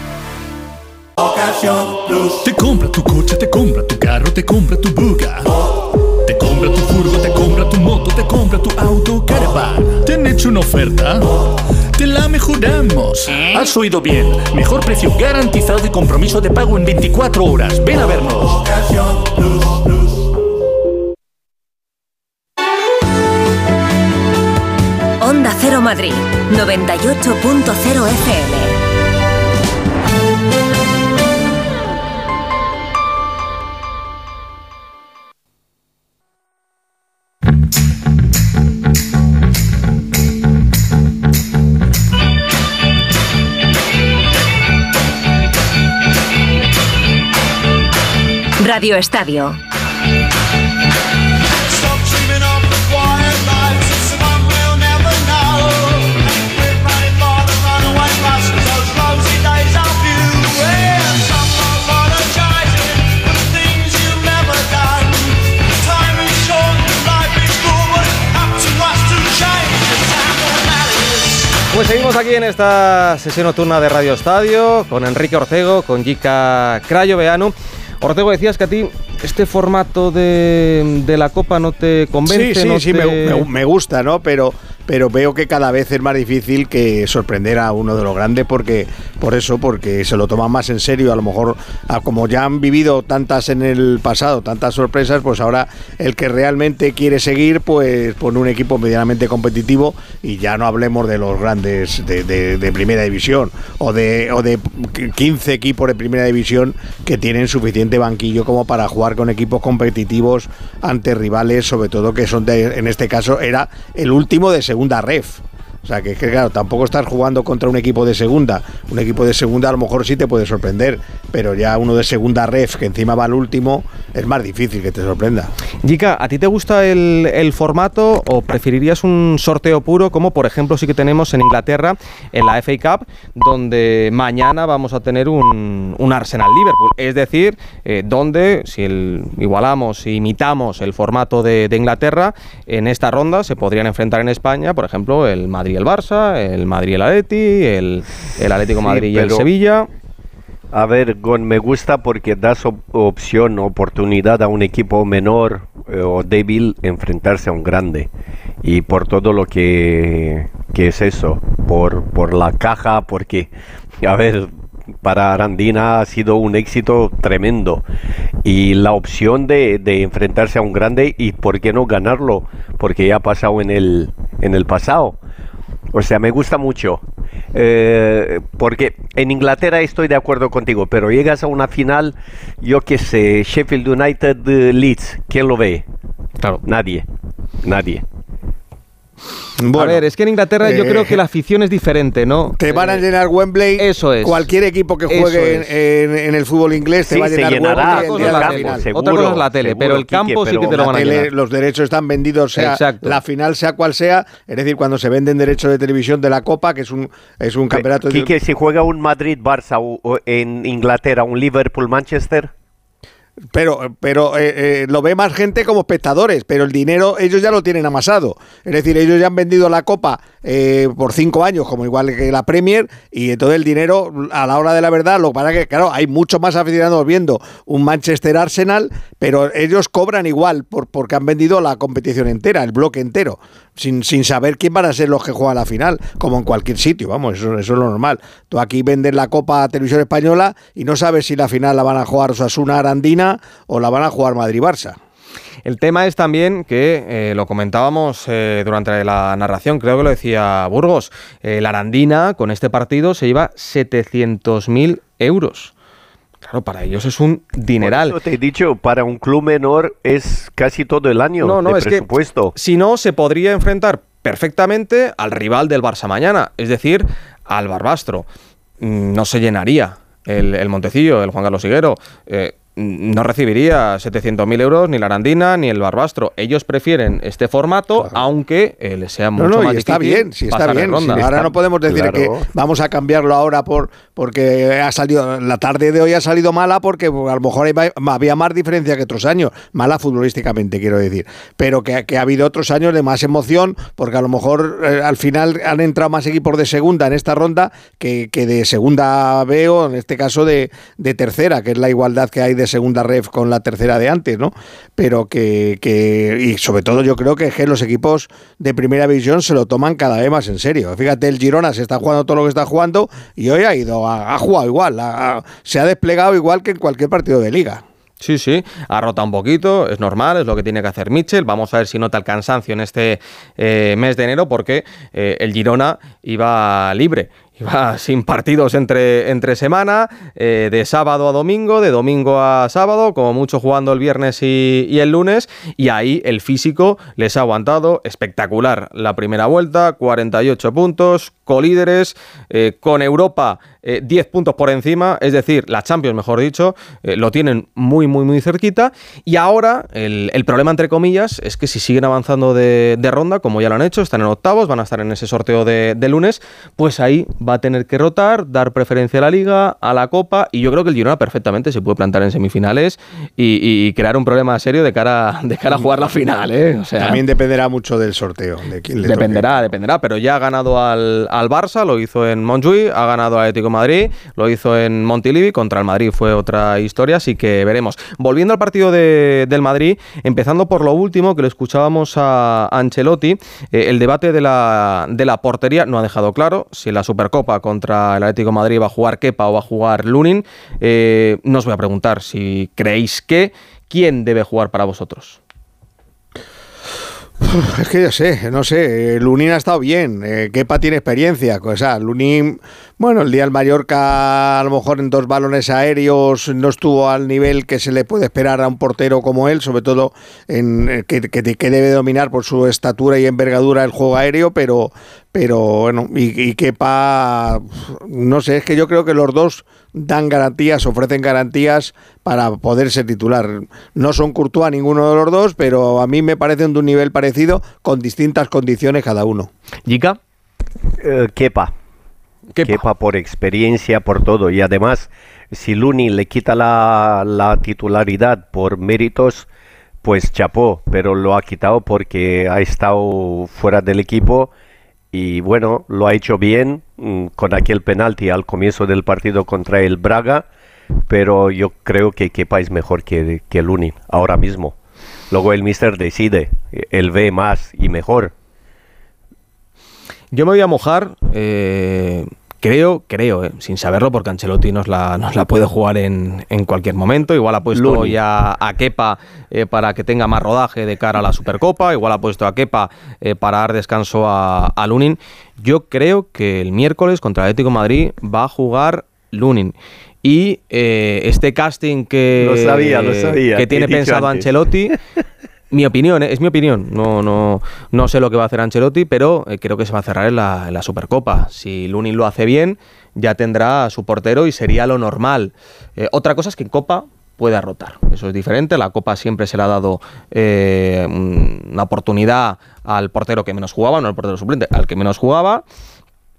Ocasión Plus. Te compra tu coche, te compra tu carro, te compra tu buga. Te compra tu furgo, te compra tu moto, te compra tu auto, caravan. ¿Te han hecho una oferta? Te la mejoramos. Has oído bien. Mejor precio garantizado y compromiso de pago en 24 horas. Ven a vernos. Ocasión Plus. Onda Cero Madrid, 98.0 FM. Radio Estadio. Pues seguimos aquí en esta sesión nocturna de Radio Estadio con Enrique Ortego, con Yika Crayo Veano Ortego, decías que a ti este formato de, de la Copa no te convence. Sí, sí, no sí, te- me, me- me gusta, ¿no? Pero, pero veo que cada vez es más difícil que sorprender a uno de los grandes porque, por eso, porque se lo toman más en serio. A lo mejor, como ya han vivido tantas en el pasado, tantas sorpresas, pues ahora el que realmente quiere seguir, pues pone un equipo medianamente competitivo y ya no hablemos de los grandes de, de- de primera división o de, o de 15 equipos de primera división que tienen suficiente banquillo como para jugar con equipos competitivos ante rivales, sobre todo que son de, en este caso era el último de segunda ref. O sea que, que, claro, tampoco estás jugando contra un equipo de segunda. Un equipo de segunda a lo mejor sí te puede sorprender, pero ya uno de segunda ref que encima va al último es más difícil que te sorprenda. Jica, ¿a ti te gusta el, formato o preferirías un sorteo puro como por ejemplo sí que tenemos en Inglaterra en la FA Cup, donde mañana vamos a tener un, Arsenal-Liverpool? Es decir, eh, donde si igualamos, si imitamos el formato de Inglaterra, en esta ronda se podrían enfrentar en España, por ejemplo, el Madrid y el Barça, el Madrid y el Atleti, el, el Atlético Sí, Madrid y el Sevilla. A ver, Gon, me gusta porque das op- opción, oportunidad a un equipo menor eh, o débil enfrentarse a un grande. Y por todo lo que, que es eso, por, por la caja, porque, a ver, para Arandina ha sido un éxito tremendo. Y la opción de, de enfrentarse a un grande y por qué no ganarlo, porque ya ha pasado en el, en el pasado. O sea, me gusta mucho. Eh, porque en Inglaterra estoy de acuerdo contigo, pero llegas a una final, yo qué sé, Sheffield United eh, Leeds, ¿quién lo ve? Claro. Nadie. Nadie. A ver, es que en Inglaterra yo eh, creo que la afición es diferente, ¿no? Te van a llenar Wembley. Eso es. Cualquier equipo que juegue en, es. en- en el fútbol inglés te Sí, va a se llenar llenará, Wembley el cosa día es de la la tele, final. seguro, Otra cosa es la tele, pero el campo sí que te lo van a tele, llenar. los derechos están vendidos, sea Exacto. la final sea cual sea, es decir, cuando se venden derechos de televisión de la Copa, que es un es un campeonato de- Quique, si juega un Madrid-Barça en Inglaterra, un Liverpool-Manchester, Pero, pero eh, eh, lo ve más gente como espectadores, pero el dinero ellos ya lo tienen amasado. Es decir, ellos ya han vendido la Copa eh, por cinco años, como igual que la Premier, y entonces el dinero, a la hora de la verdad, lo que pasa que, claro, hay muchos más aficionados viendo un Manchester Arsenal, pero ellos cobran igual por, porque han vendido la competición entera, el bloque entero, sin, sin saber quién van a ser los que juegan la final, como en cualquier sitio, vamos, eso, eso es lo normal. Tú aquí vendes la Copa a Televisión Española y no sabes si la final la van a jugar Osasuna Arandina o la van a jugar Madrid-Barça. El tema es también que eh, lo comentábamos eh, durante la narración, creo que lo decía Burgos, eh, la Arandina con este partido se lleva 700.000 euros. Claro, para ellos es un dineral. Por eso te he dicho, para un club menor es casi todo el año No, no, de es que presupuesto. si no, se podría enfrentar perfectamente al rival del Barça mañana, es decir, al Barbastro. Mm, No se llenaría el, el Montecillo, el Juan Carlos Higuero. Eh, no recibiría 700.000 euros ni la Arandina ni el Barbastro. Ellos prefieren este formato, aunque eh, les sea mucho No, no, más y está difícil bien, sí está bien. ronda. ahora no podemos decir claro. que vamos a cambiarlo ahora por porque ha salido la tarde de hoy ha salido mala porque a lo mejor había más diferencia que otros años, mala futbolísticamente quiero decir, pero que, que ha habido otros años de más emoción porque a lo mejor eh, al final han entrado más equipos de segunda en esta ronda que, que de segunda B o en este caso de, de tercera, que es la igualdad que hay de segunda ref con la tercera de antes, ¿no? Pero que, que y sobre todo yo creo que, los equipos de primera división se lo toman cada vez más en serio. Fíjate, el Girona se está jugando todo lo que está jugando y hoy ha ido, a- ha, jugado igual, ha- ha- se ha desplegado igual que en cualquier partido de liga. Sí, sí, ha rotado un poquito, es normal, es lo que tiene que hacer Mitchell. Vamos a ver si nota el cansancio en este eh, mes de enero, porque eh, el Girona iba libre, iba sin partidos entre, entre semana, eh, de sábado a domingo, de domingo a sábado, como mucho jugando el viernes y, el lunes, y ahí el físico les ha aguantado espectacular. La primera vuelta, 48 puntos, colíderes, eh, con Europa eh, 10 puntos por encima, es decir, la Champions, mejor dicho, eh, lo tienen muy, muy, muy cerquita. Y ahora el, problema, entre comillas, es que si siguen avanzando de, ronda, como ya lo han hecho, están en octavos, van a estar en ese sorteo de lunes, pues ahí va a tener que rotar, dar preferencia a la Liga, a la Copa, y yo creo que el Girona perfectamente se puede plantar en semifinales y, y crear un problema serio de cara, [LAUGHS] de cara a jugar la final. ¿eh? O sea, También dependerá mucho del sorteo, de quién le toque. Dependerá, dependerá, pero ya ha ganado al, al Barça, lo hizo en Montjuïc, ha ganado al Atlético de Madrid, lo hizo en Montilivi, contra el Madrid fue otra historia, así que veremos. Volviendo al partido de- del Madrid, empezando por lo último que lo escuchábamos a Ancelotti, eh, el debate de la, de la portería no ha dejado claro si la Supercopa contra el Atlético Madrid va a jugar Kepa o va a jugar Lunin. Eh, no os voy a preguntar si creéis que, ¿quién debe jugar para vosotros? Es que yo sé, no sé. eh, Lunin ha estado bien. Eh, Kepa tiene experiencia. O sea, Lunin, bueno, el día del Mallorca, a lo mejor en dos balones aéreos no estuvo al nivel que se le puede esperar a un portero como él, sobre todo en, eh, que, que- que debe dominar por su estatura y envergadura el juego aéreo, pero, pero bueno, y, y Kepa, no sé, es que yo creo que los dos dan garantías, ofrecen garantías para poder ser titular. No son Courtois ninguno de los dos, pero a mí me parecen de un nivel parecido con distintas condiciones cada uno. ¿Yica? Eh, Kepa. Kepa. por experiencia, por todo. Y además, si Luni le quita la, la titularidad por méritos, pues chapó, pero lo ha quitado porque ha estado fuera del equipo y bueno, lo ha hecho bien mm, con aquel penalti al comienzo del partido contra el Braga, pero yo creo que Kepa es mejor que, que Luni ahora mismo. Luego el mister decide, él ve más y mejor. Yo me voy a mojar, eh, creo, creo, eh, sin saberlo, porque Ancelotti nos la, nos la puede jugar en, en cualquier momento. Igual ha puesto Luni. ya a Kepa eh, para que tenga más rodaje de cara a la Supercopa. Igual ha puesto a Kepa para dar descanso a, a Lunin. Yo creo que el miércoles contra el Atlético de Madrid va a jugar Lunin. Y eh, este casting que, Lo sabía, lo sabía, que tiene pensado antes. Ancelotti [LAUGHS] mi opinión, ¿eh? es mi opinión. No, no, no sé lo que va a hacer Ancelotti, pero eh, creo que se va a cerrar en la, Supercopa. Si Lunin lo hace bien, ya tendrá a su portero y sería lo normal. Eh, otra cosa es que en Copa pueda rotar. Eso es diferente. La Copa siempre se le ha dado eh, un- una oportunidad al portero que menos jugaba, no al portero suplente, al que menos jugaba.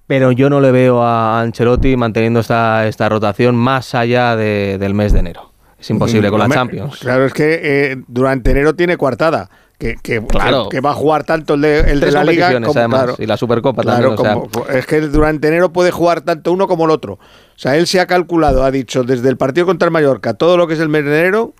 Pero yo no le veo a Ancelotti manteniendo esta, esta rotación más allá de- del mes de enero. Es imposible con la Champions. Claro, es que eh, durante enero tiene coartada. Que, que, Claro. que, que va a jugar tanto el de, el de la liga como además, claro, y la Supercopa claro, también, o sea. como- es que durante enero puede jugar tanto uno como el otro. O sea, él se ha calculado, ha dicho desde el partido contra el Mallorca, todo lo que es el mes de enero,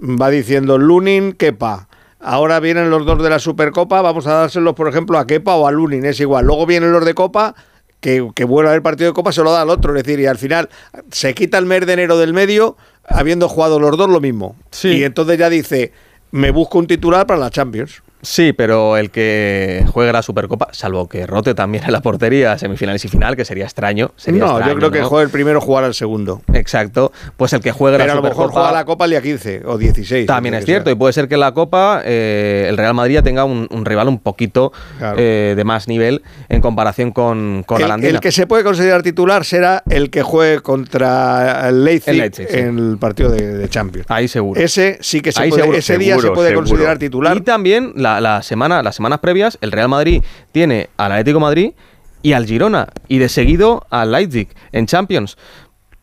va diciendo Lunin, Kepa. Ahora vienen los dos de la Supercopa, vamos a dárselos, por ejemplo, a Kepa o a Lunin, es igual. Luego vienen los de Copa, que, que vuelve a haber partido de Copa, se lo da al otro. Es decir, y al final se quita el mes de enero del medio, habiendo jugado los dos lo mismo. Y entonces ya dice, me busco un titular para la Champions. Sí, pero el que juegue la Supercopa, salvo que rote también en la portería, semifinales y final, que sería extraño. sería no, yo creo que ¿no? juegue el primero, jugar al segundo. Exacto. Pues el que juegue Pero la a lo mejor Supercopa. juega la Copa el día 15 o 16. También es cierto, y puede ser que en la Copa eh, el Real Madrid tenga un, un rival un poquito Claro. eh, de más nivel en comparación con, con la el, el que se puede considerar titular será el que juegue contra el Leipzig, El Leipzig, sí. en el partido de, de Champions. Ahí seguro. Ese sí que se Ahí puede, seguro. ese día se puede seguro. considerar titular. Y también la, la semana, las semanas previas, el Real Madrid tiene al Atlético Madrid y al Girona. Y de seguido al Leipzig en Champions.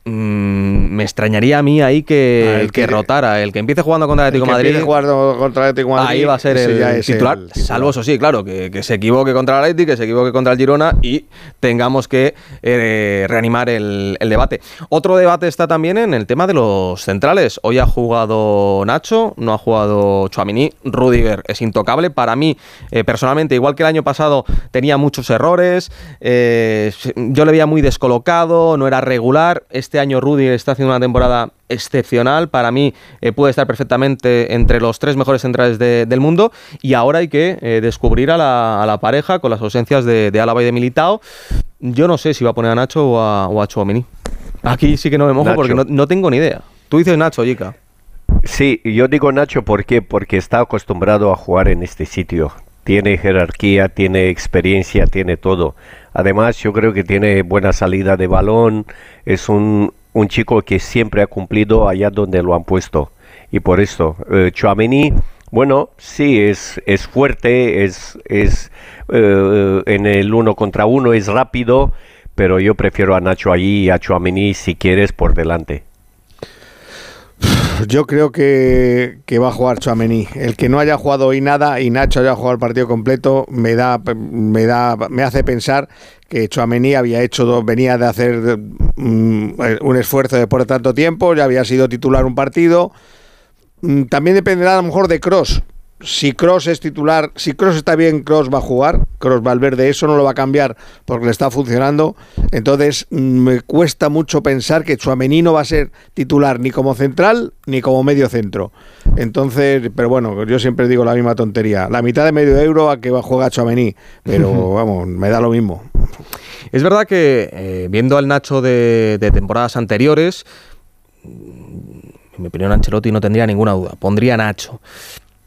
Mm, me extrañaría a mí ahí que, Ah, el que que- rotara. El que empiece jugando contra el El Atlético que Madrid. empiece jugando contra el Atlético de Madrid, Ahí va a ser el titular, el titular. salvo eso sí, claro, que, que se equivoque contra el Atlético, que se equivoque contra el Girona y tengamos que eh, reanimar el, el debate. Otro debate está también en el tema de los centrales. Hoy ha jugado Nacho, no ha jugado Chouamini, Rudiger es intocable. Para mí, eh, personalmente, igual que el año pasado, tenía muchos errores, eh, yo le veía muy descolocado, no era regular. Este año Rudiger está haciendo una temporada excepcional. Para mí eh, puede estar perfectamente entre los tres mejores centrales de- del mundo. Y ahora hay que eh, descubrir a la, a la pareja con las ausencias de, de Álava y de Militao. Yo no sé si va a poner a Nacho o a, o a. Aquí sí que no me mojo Nacho. porque no, no tengo ni idea. Tú dices Nacho, Yica. Sí, yo digo Nacho ¿por qué? porque está acostumbrado a jugar en este sitio. Tiene jerarquía, tiene experiencia, tiene todo. Además, yo creo que tiene buena salida de balón. Es un, un chico que siempre ha cumplido allá donde lo han puesto. Y por eso, eh, bueno, sí, es, es fuerte, es, es eh, en el uno contra uno, es rápido, pero yo prefiero a Nacho allí y a Chouameni si quieres por delante. Yo creo que, que va a jugar Chouameni. El que no haya jugado hoy nada y Nacho haya jugado el partido completo me da me da me hace pensar que Chouameni había hecho venía de hacer mm, un esfuerzo después de tanto tiempo, ya había sido titular un partido. Mm, También dependerá a lo mejor de Cross. Si Cross es titular, si Cross está bien, Cross va a jugar. Cross Valverde eso no lo va a cambiar porque le está funcionando. Entonces mm, me cuesta mucho pensar que Chouameni no va a ser titular ni como central ni como medio centro. Entonces, pero bueno, yo siempre digo la misma tontería. La mitad de medio euro a que va a jugar Chouameni, pero [LAUGHS] vamos, me da lo mismo. Es verdad que eh, viendo al Nacho de, de temporadas anteriores, en mi opinión Ancelotti no tendría ninguna duda, pondría a Nacho.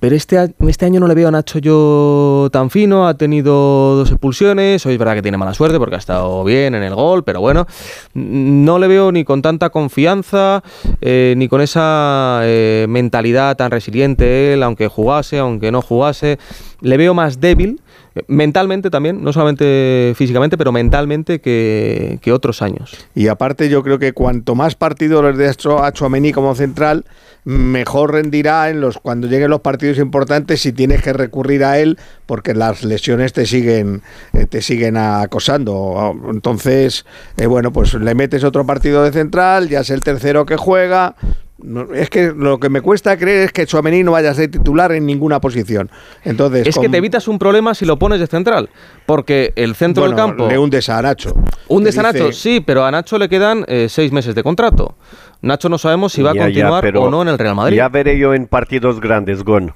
Pero este, este año no le veo a Nacho yo tan fino, ha tenido dos expulsiones, hoy es verdad que tiene mala suerte porque ha estado bien en el gol, pero bueno, no le veo ni con tanta confianza, eh, ni con esa eh, mentalidad tan resiliente él, aunque jugase, aunque no jugase, le veo más débil, mentalmente también, no solamente físicamente, pero mentalmente que, que otros años. Y aparte yo creo que cuanto más partidos les dé a Chouameni como central, mejor rendirá en los cuando lleguen los partidos importantes si tienes que recurrir a él porque las lesiones te siguen eh, te siguen acosando. Entonces, eh, bueno, pues le metes otro partido de central, ya es el tercero que juega. No, es que lo que me cuesta creer es que Chouameni no vaya a ser titular en ninguna posición. Entonces, Es que te evitas un problema si lo pones de central, porque el centro bueno, del campo... le hundes a Nacho. Hundes a Nacho, dice- sí, pero a Nacho le quedan eh, seis meses de contrato. Nacho no sabemos si va a Ya, continuar pero o no en el Real Madrid. Ya veré yo en partidos grandes, Gon.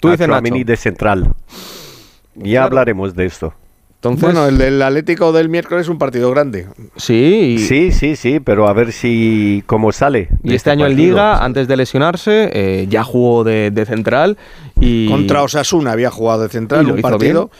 Tú A dices Tchouaméni Nacho. de central. Ya hablaremos de esto. Bueno, el del Atlético del miércoles es un partido grande. Sí, sí, sí, sí, pero a ver si cómo sale. Y de este año en partido. Liga, antes de lesionarse, eh, ya jugó de, de central y... Contra Osasuna había jugado de Y central lo un hizo partido.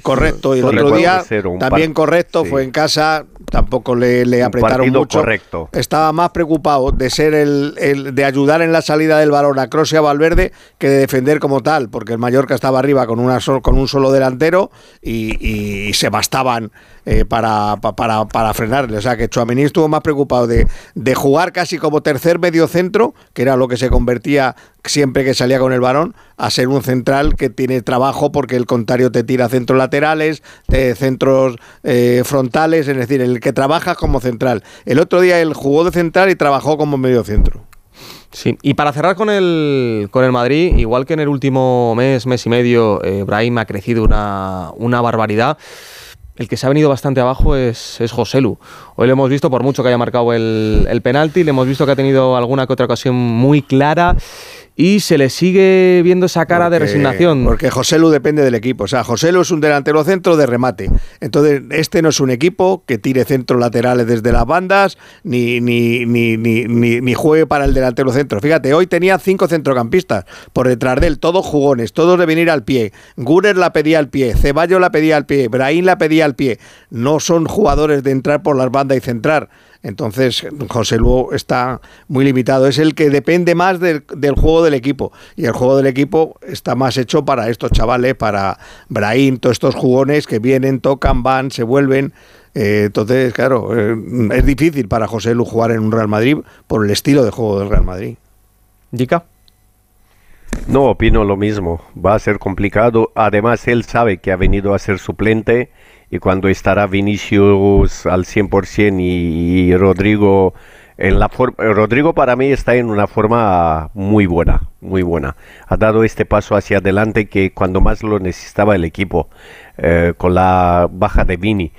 Correcto, y el otro día también correcto, sí. fue en casa, tampoco le, apretaron mucho. correcto. Estaba más preocupado de ser el, el- de ayudar en la salida del balón a Kroos y a Valverde que de defender como tal, porque el Mallorca estaba arriba con una sol- con un solo delantero y, y se bastaban eh, para, pa- para, para frenarle. O sea que Chouameni estuvo más preocupado de, de jugar casi como tercer medio centro, que era lo que se convertía siempre que salía con el balón, a ser un central que tiene trabajo porque el contrario te tira centros laterales, eh, centros eh, frontales, es decir, el que trabaja como central. El otro día él jugó de central y trabajó como medio centro. Sí, y para cerrar con el, con el Madrid, igual que en el último mes, mes y medio, eh, Brahim ha crecido una, una barbaridad. El que se ha venido bastante abajo es, es Joselu. Hoy lo hemos visto, por mucho que haya marcado el, el penalti, le hemos visto que ha tenido alguna que otra ocasión muy clara y se le sigue viendo esa cara de resignación. Porque José Lu depende del equipo. O sea, José Lu es un delantero centro de remate. Entonces, este no es un equipo que tire centros laterales desde las bandas ni, ni, ni, ni, ni, ni juegue para el delantero centro. Fíjate, hoy tenía cinco centrocampistas por detrás de él, todos jugones, todos de venir al pie. Gurer la pedía al pie, Ceballos la pedía al pie, Brahim la pedía al pie. No son jugadores de entrar por las bandas y centrar. Entonces, José Lu está muy limitado. Es el que depende más del, del juego del equipo. Y el juego del equipo está más hecho para estos chavales, para Brahim, todos estos jugones que vienen, tocan, van, se vuelven. Eh, entonces, claro, eh, es difícil para José Lu jugar en un Real Madrid por el estilo de juego del Real Madrid. Dica. No, opino lo mismo. Va a ser complicado. Además, él sabe que ha venido a ser suplente y cuando estará Vinicius al 100% y, y Rodrigo en la. Rodrigo para mí está en una forma muy buena, muy buena. Ha dado este paso hacia adelante que cuando más lo necesitaba el equipo, eh, con la baja de Vini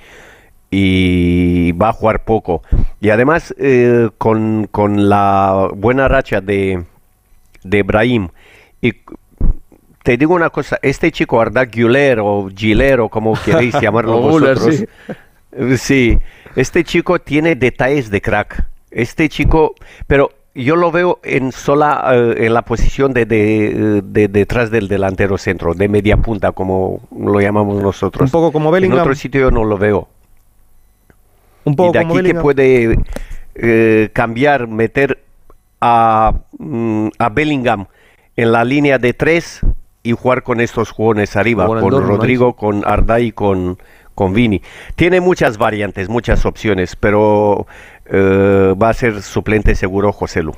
y va a jugar poco. Y además, eh, con, con la buena racha de, de Brahim, y te digo una cosa, este chico Arda Güler o Giler o como queréis [LAUGHS] llamarlo vosotros, sí. sí, este chico tiene detalles de crack. Este chico, pero yo lo veo en sola eh, en la posición de, de- de- detrás del delantero centro, de media punta, como lo llamamos nosotros. Un poco como Bellingham. En otro sitio yo no lo veo. Un poco y de como aquí Bellingham. puede eh, cambiar, meter a, mm, a Bellingham en la línea de tres y jugar con estos jugones arriba, con Rodrigo, con Arda y con, con Vini. Tiene muchas variantes, muchas opciones, pero eh, va a ser suplente seguro José Lu.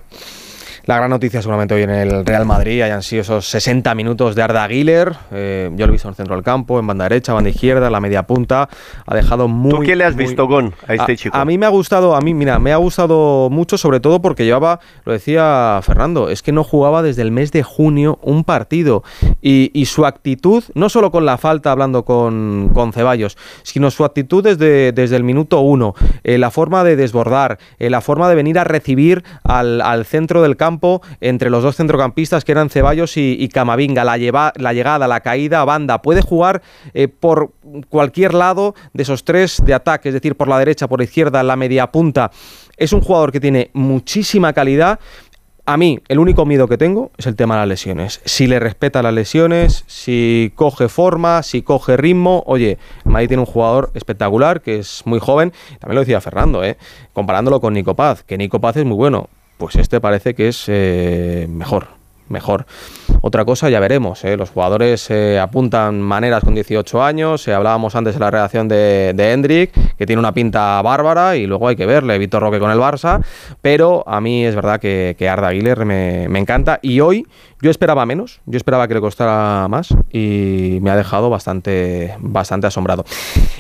La gran noticia seguramente hoy en el Real Madrid hayan sido esos 60 minutos de Arda Güler. Eh, yo lo he visto en el centro del campo, en banda derecha, banda izquierda, en la media punta. Ha dejado muy. ¿Tú qué le has muy- visto, Gon, a este chico? A mí me ha gustado, a mí, mira, me ha gustado mucho, sobre todo porque llevaba, lo decía Fernando, es que no jugaba desde el mes de junio un partido. Y, y su actitud, no solo con la falta hablando con, con Ceballos, sino su actitud desde, desde el minuto uno, eh, la forma de desbordar, eh, la forma de venir a recibir al, al centro del campo entre los dos centrocampistas que eran Ceballos y, Camavinga, la, lleva- la llegada, la caída, banda, puede jugar eh, por cualquier lado de esos tres de ataque, es decir, por la derecha, por la izquierda, la media punta. Es un jugador que tiene muchísima calidad. A mí, el único miedo que tengo es el tema de las lesiones. Si le respeta las lesiones, si coge forma, si coge ritmo. Oye, Madrid tiene un jugador espectacular que es muy joven. También lo decía Fernando, ¿eh? comparándolo con Nico Paz, que Nico Paz es muy bueno. Pues este parece que es eh, mejor, mejor. Otra cosa ya veremos. ¿eh? Los jugadores eh, apuntan maneras con 18 años. hablábamos antes de la redacción de, de Hendrik, que tiene una pinta bárbara y luego hay que verle. Víctor Roque con el Barça. Pero a mí es verdad que, Arda Güler me, me encanta. Y hoy yo esperaba menos. Yo esperaba que le costara más. Y me ha dejado bastante, bastante asombrado.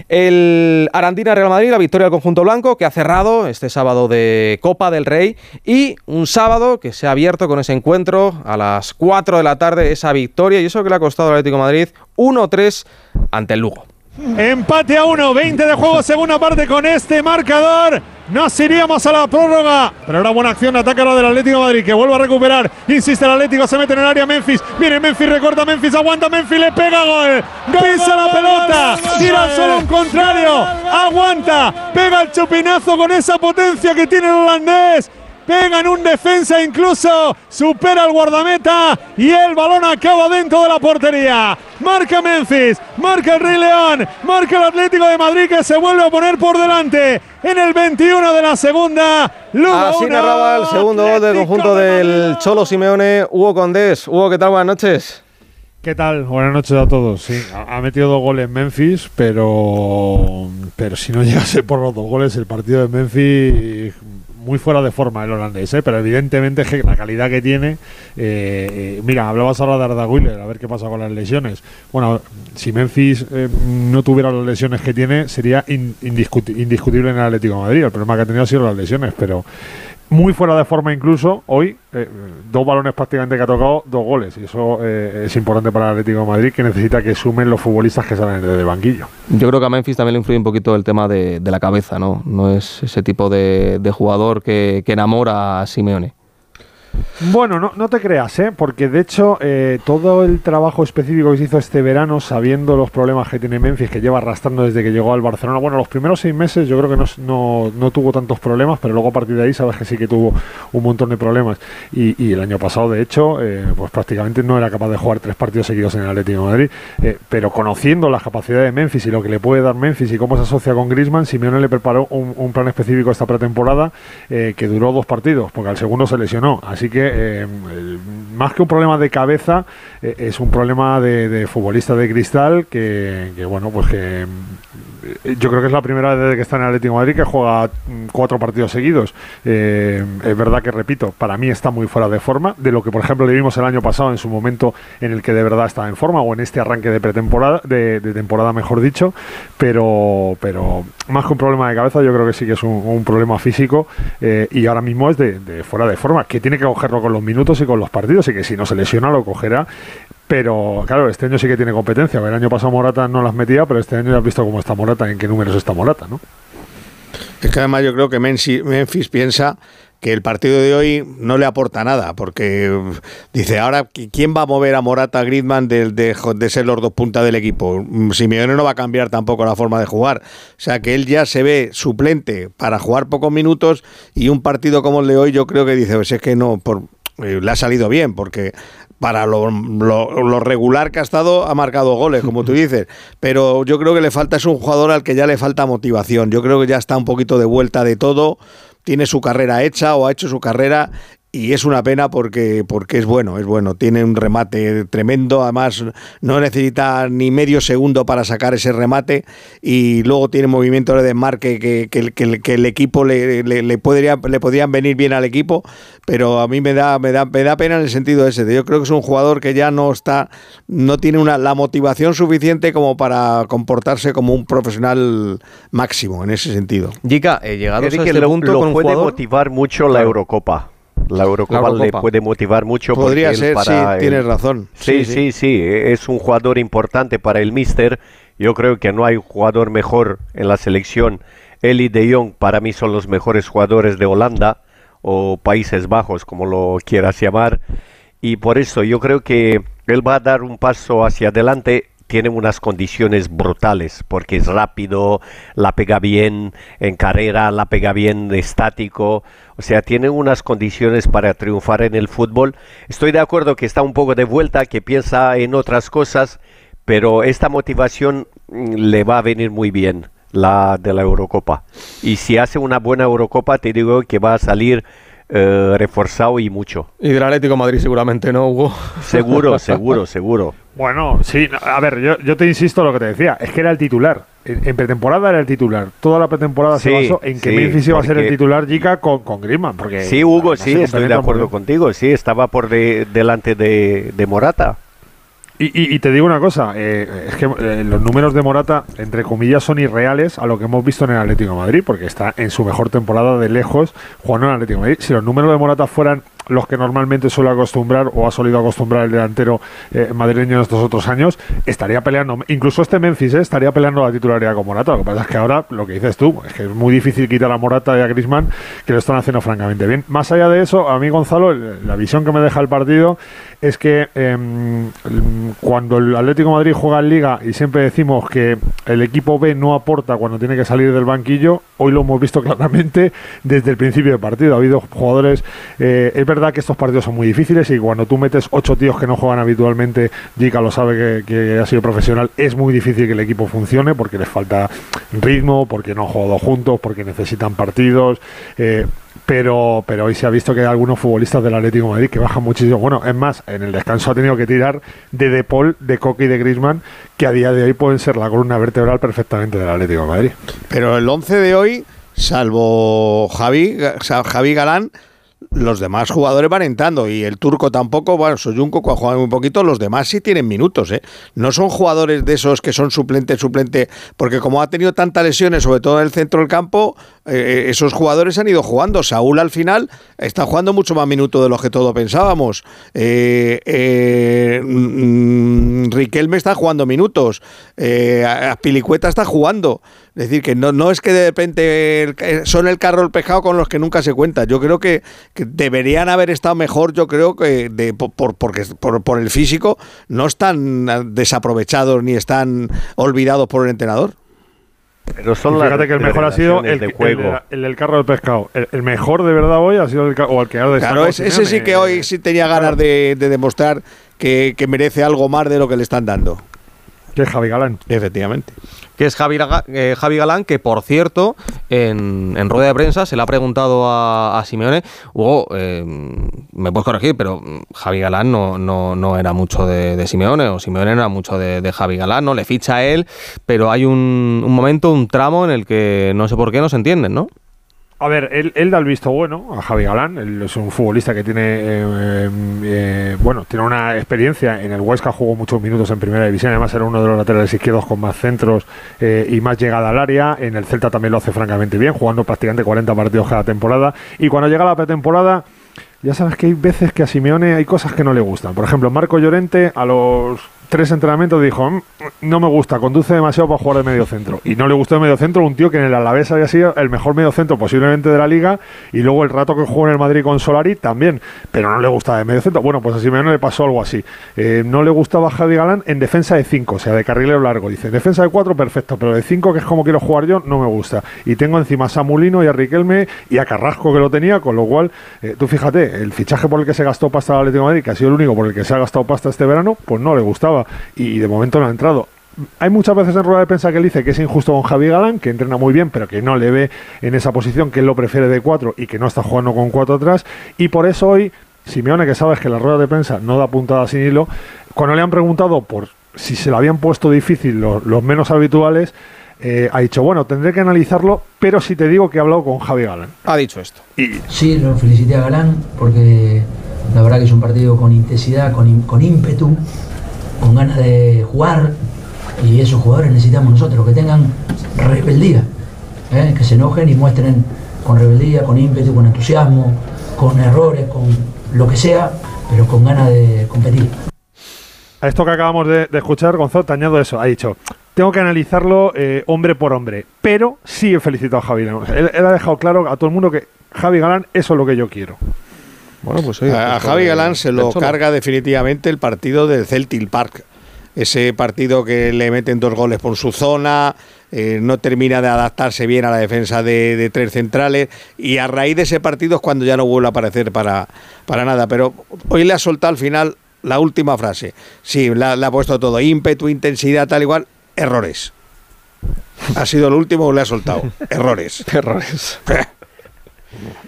El Arandina Real Madrid, la victoria del conjunto blanco, que ha cerrado este sábado de Copa del Rey. Y un sábado que se ha abierto con ese encuentro a las 4 de la tarde, esa victoria. Y eso que le ha costado al Atlético Madrid 1-3 ante el Lugo. Empate a 1, 20 de juego, segunda parte con este marcador. Nos iríamos a la prórroga. Pero ahora buena acción, ataca ahora del Atlético Madrid, que vuelve a recuperar. Insiste el Atlético, se mete en el área Memphis. Viene Memphis, recorta Memphis, aguanta Memphis, le pega gol. Pisa la pelota, tira suelo un contrario. Aguanta, pega el chupinazo con esa potencia que tiene el holandés. Pega en un defensa incluso, supera al guardameta y el balón acaba dentro de la portería. Marca Memphis, marca el Rey León, marca el Atlético de Madrid que se vuelve a poner por delante en el 21 de la segunda. Lugo Así narraba el segundo gol del conjunto del Cholo Simeone, Hugo Condés. Hugo, ¿qué tal? Buenas noches. ¿Qué tal? Buenas noches a todos. Sí, ha ha metido dos goles Memphis, pero pero si no llegase por los dos goles el partido de Memphis muy fuera de forma el holandés, ¿eh? pero evidentemente la calidad que tiene. eh, eh, mira, hablabas ahora de Arda Güler, a ver qué pasa con las lesiones. Bueno, si Memphis eh, no tuviera las lesiones que tiene, sería in- indiscuti- indiscutible en el Atlético de Madrid. El problema que ha tenido ha sido las lesiones, pero muy fuera de forma incluso hoy eh, dos balones prácticamente que ha tocado dos goles y eso eh, es importante para el Atlético de Madrid que necesita que sumen los futbolistas que salen desde el banquillo Yo creo que a Memphis también le influye un poquito el tema de, la cabeza, ¿no? No es ese tipo de, de jugador que, que enamora a Simeone. Bueno, no, no te creas, ¿eh? porque de hecho eh, todo el trabajo específico que se hizo este verano, sabiendo los problemas que tiene Memphis, que lleva arrastrando desde que llegó al Barcelona, bueno, los primeros seis meses yo creo que no, no tuvo tantos problemas, pero luego a partir de ahí sabes que sí que tuvo un montón de problemas. Y, y el año pasado, de hecho, eh, pues prácticamente no era capaz de jugar tres partidos seguidos en el Atlético de Madrid. Eh, pero conociendo las capacidades de Memphis y lo que le puede dar Memphis y cómo se asocia con Griezmann, Simeone le preparó un, un plan específico esta pretemporada eh, que duró dos partidos, porque al segundo se lesionó. Así que eh, el- más que un problema de cabeza, eh, es un problema de, futbolista de cristal que, bueno, pues que eh, yo creo que es la primera vez desde que está en el Atlético de Madrid que juega mm, cuatro partidos seguidos. Eh, es verdad que, repito, para mí está muy fuera de forma, de lo que, por ejemplo, le vimos el año pasado en su momento en el que de verdad estaba en forma, o en este arranque de pretemporada, de, temporada, mejor dicho, pero, pero más que un problema de cabeza, yo creo que sí que es un, problema físico eh, y ahora mismo es de, de fuera de forma, que tiene que cogerlo con los minutos y con los partidos, y que si no se lesiona lo cogerá. Pero claro, este año sí que tiene competencia. El año pasado Morata no las metía, pero este año ya has visto cómo está Morata, en qué números está Morata, ¿no? Es que además yo creo que Mensi- Memphis piensa que el partido de hoy no le aporta nada, porque uh, dice, ahora, ¿qui- ¿quién va a mover a Morata, a Griezmann de, de, de ser los dos puntas del equipo? Mm, Simeone no va a cambiar tampoco la forma de jugar. O sea, que él ya se ve suplente para jugar pocos minutos y un partido como el de hoy yo creo que dice, pues es que no, por, eh, le ha salido bien, porque para lo- lo regular que ha estado ha marcado goles, como tú dices, pero yo creo que le falta, es un jugador al que ya le falta motivación, yo creo que ya está un poquito de vuelta de todo, tiene su carrera hecha o ha hecho su carrera y es una pena porque, porque es bueno, es bueno. Tiene un remate tremendo, además no necesita ni medio segundo para sacar ese remate y luego tiene movimiento de desmarque que, que, que- que el equipo le, le, le podría, le podrían venir bien al equipo, pero a mí me da, me da, me da pena en el sentido ese. de Yo creo que es un jugador que ya no está, no tiene una, la motivación suficiente como para comportarse como un profesional máximo en ese sentido. Jica, eh, llegados a que este lo, punto lo con puede jugador... motivar mucho la Claro. Eurocopa. La Eurocopa, La le puede motivar mucho. Podría ser, sí, tienes razón. Sí, Sí, sí, sí, es un jugador importante para el Mister. Yo creo que no hay jugador mejor en la selección. Él y De Jong para mí son los mejores jugadores de Holanda o Países Bajos, como lo quieras llamar. Y por eso yo creo que él va a dar un paso hacia adelante. Tiene unas condiciones brutales porque es rápido, la pega bien en carrera, la pega bien estático. O sea, tiene unas condiciones para triunfar en el fútbol. Estoy de acuerdo que está un poco de vuelta, que piensa en otras cosas, pero esta motivación mm, le va a venir muy bien, la de la Eurocopa. Y si hace una buena Eurocopa, te digo que va a salir eh, reforzado y mucho. Y del Atlético de Madrid seguramente, ¿no, Hugo? Seguro, [LAUGHS] seguro, seguro. Bueno, sí, no, a ver, yo, yo te insisto lo que te decía, es que era el titular. En, en pretemporada era el titular. Toda la pretemporada se Sí, basó en que sí, Memphis iba a ser el titular Jica con, con Griezmann. Porque Sí, Hugo, sí, se estoy de acuerdo contigo. Sí, estaba por de- delante de, de Morata. Y, y- y te digo una cosa, eh, es que eh, los números de Morata, entre comillas, son irreales a lo que hemos visto en el Atlético de Madrid, porque está en su mejor temporada de lejos jugando en el Atlético de Madrid. Si los números de Morata fueran los que normalmente suele acostumbrar o ha solido acostumbrar el delantero eh, madrileño en estos otros años, estaría peleando, incluso este Memphis eh, estaría peleando la titularidad con Morata. Lo que pasa es que ahora, lo que dices tú, es que es muy difícil quitar a Morata y a Grisman, que lo están haciendo francamente bien. Más allá de eso, a mí, Gonzalo, la visión que me deja el partido es que em, cuando el Atlético Madrid juega en Liga y siempre decimos que el equipo B no aporta cuando tiene que salir del banquillo, hoy lo hemos visto [LAUGHS] claramente desde el principio del partido. Ha habido jugadores, eh, verdad que estos partidos son muy difíciles y cuando tú metes ocho tíos que no juegan habitualmente, Jica lo sabe que, ha sido profesional, es muy difícil que el equipo funcione porque les falta ritmo, porque no han jugado juntos, porque necesitan partidos. eh, pero, pero hoy se ha visto que hay algunos futbolistas del Atlético Madrid que bajan muchísimo. Bueno, es más, en el descanso ha tenido que tirar de De Paul, de Coque y de Griezmann, que a día de hoy pueden ser la columna vertebral perfectamente del Atlético Madrid. Pero el 11 de hoy, salvo Javi, Javi Galán, los demás jugadores van entrando y el turco tampoco, bueno, Soyunco ha jugado muy poquito, los demás sí tienen minutos, ¿eh? No son jugadores de esos que son suplente, suplente, porque como ha tenido tantas lesiones, sobre todo en el centro del campo, eh, esos jugadores han ido jugando. Saúl al final está jugando mucho más minutos de los que todos pensábamos. Eh, eh, mm, Riquelme está jugando minutos. Eh, Pilicueta está jugando. Es decir, que no, no es que de repente el- eh, son el carro el pescado con los que nunca se cuenta. Yo creo que, deberían haber estado mejor, yo creo que de, por, por- porque, por, por el físico no están ah, desaprovechados ni están olvidados por el entrenador. Pero son Y las fíjate que el mejor ha sido el, de el juego. el del carro del pescado. El, el mejor de verdad hoy ha sido el, o el que ha Claro, ese, ese sí que hoy sí tenía ganas de, de demostrar que, que merece algo más de lo que le están dando. Que es Javi Galán. Efectivamente. que es eh, Javi Galán, que por cierto, en, en rueda de prensa se le ha preguntado a, a Simeone, Hugo, eh, me puedes corregir, pero mm, Javi Galán no, no, no era mucho de, de Simeone, o Simeone era mucho de, de Javi Galán, no le ficha a él, pero hay un, un momento, un tramo en el que no sé por qué no se entienden, ¿no? A ver, él, él da el visto bueno a Javi Galán. Él es un futbolista que tiene, eh, eh, bueno, tiene una experiencia. En el Huesca jugó muchos minutos en primera división. Además, era uno de los laterales izquierdos con más centros eh, y más llegada al área. En el Celta también lo hace francamente bien, jugando prácticamente 40 partidos cada temporada. Y cuando llega la pretemporada, ya sabes que hay veces que a Simeone hay cosas que no le gustan. Por ejemplo, Marco Llorente a los tres entrenamientos dijo, "Mm, no me gusta, conduce demasiado para jugar de medio centro. Y no le gustó de medio centro un tío que en el Alavés había sido el mejor medio centro posiblemente de la liga y luego el rato que jugó en el Madrid con Solari también, pero no le gustaba de medio centro. Bueno, pues a Simeone le pasó algo así. Eh, no le gustaba Javi Galán en defensa de 5, o sea, de carrilero largo. Dice, en defensa de 4, perfecto, pero de 5, que es como quiero jugar yo, no me gusta. Y tengo encima a Samulino y a Riquelme y a Carrasco que lo tenía, con lo cual, eh, tú fíjate, el fichaje por el que se gastó pasta al Atlético de Madrid, que ha sido el único por el que se ha gastado pasta este verano, pues no le gustaba. Y de momento no ha entrado. hay muchas veces en rueda de prensa que él dice que es injusto con Javi Galán, que entrena muy bien, pero que no le ve en esa posición, que él lo prefiere de cuatro y que no está jugando con cuatro atrás. Y por eso hoy, Simeone, que sabes que la rueda de prensa no da puntada sin hilo, cuando le han preguntado por si se lo habían puesto difícil los, los menos habituales, eh, ha dicho, bueno, tendré que analizarlo, pero si te digo que he hablado con Javi Galán. Ha dicho esto. Sí, lo felicité a Galán porque la verdad que es un partido con intensidad, con, con ímpetu, con ganas de jugar y esos jugadores necesitamos nosotros que tengan rebeldía, ¿eh? que se enojen y muestren con rebeldía, con ímpetu, con entusiasmo, con errores, con lo que sea, pero con ganas de competir. A esto que acabamos de, escuchar, Gonzalo, te añado eso. Ha dicho, tengo que analizarlo eh, hombre por hombre, pero sí he felicitado a Javi. Él, él ha dejado claro a todo el mundo que Javi Galán, eso es lo que yo quiero. Bueno, pues a, a Javi Galán se lo carga definitivamente el partido del Celtic Park. Ese partido que le meten dos goles por su zona, eh, no termina de adaptarse bien a la defensa de, de tres centrales y a raíz de ese partido es cuando ya no vuelve a aparecer para, para nada. Pero hoy le ha soltado al final la última frase. Sí, le ha puesto todo, ímpetu, intensidad, tal igual, errores. Ha sido lo último que le ha soltado. [LAUGHS] Errores. Errores. [LAUGHS]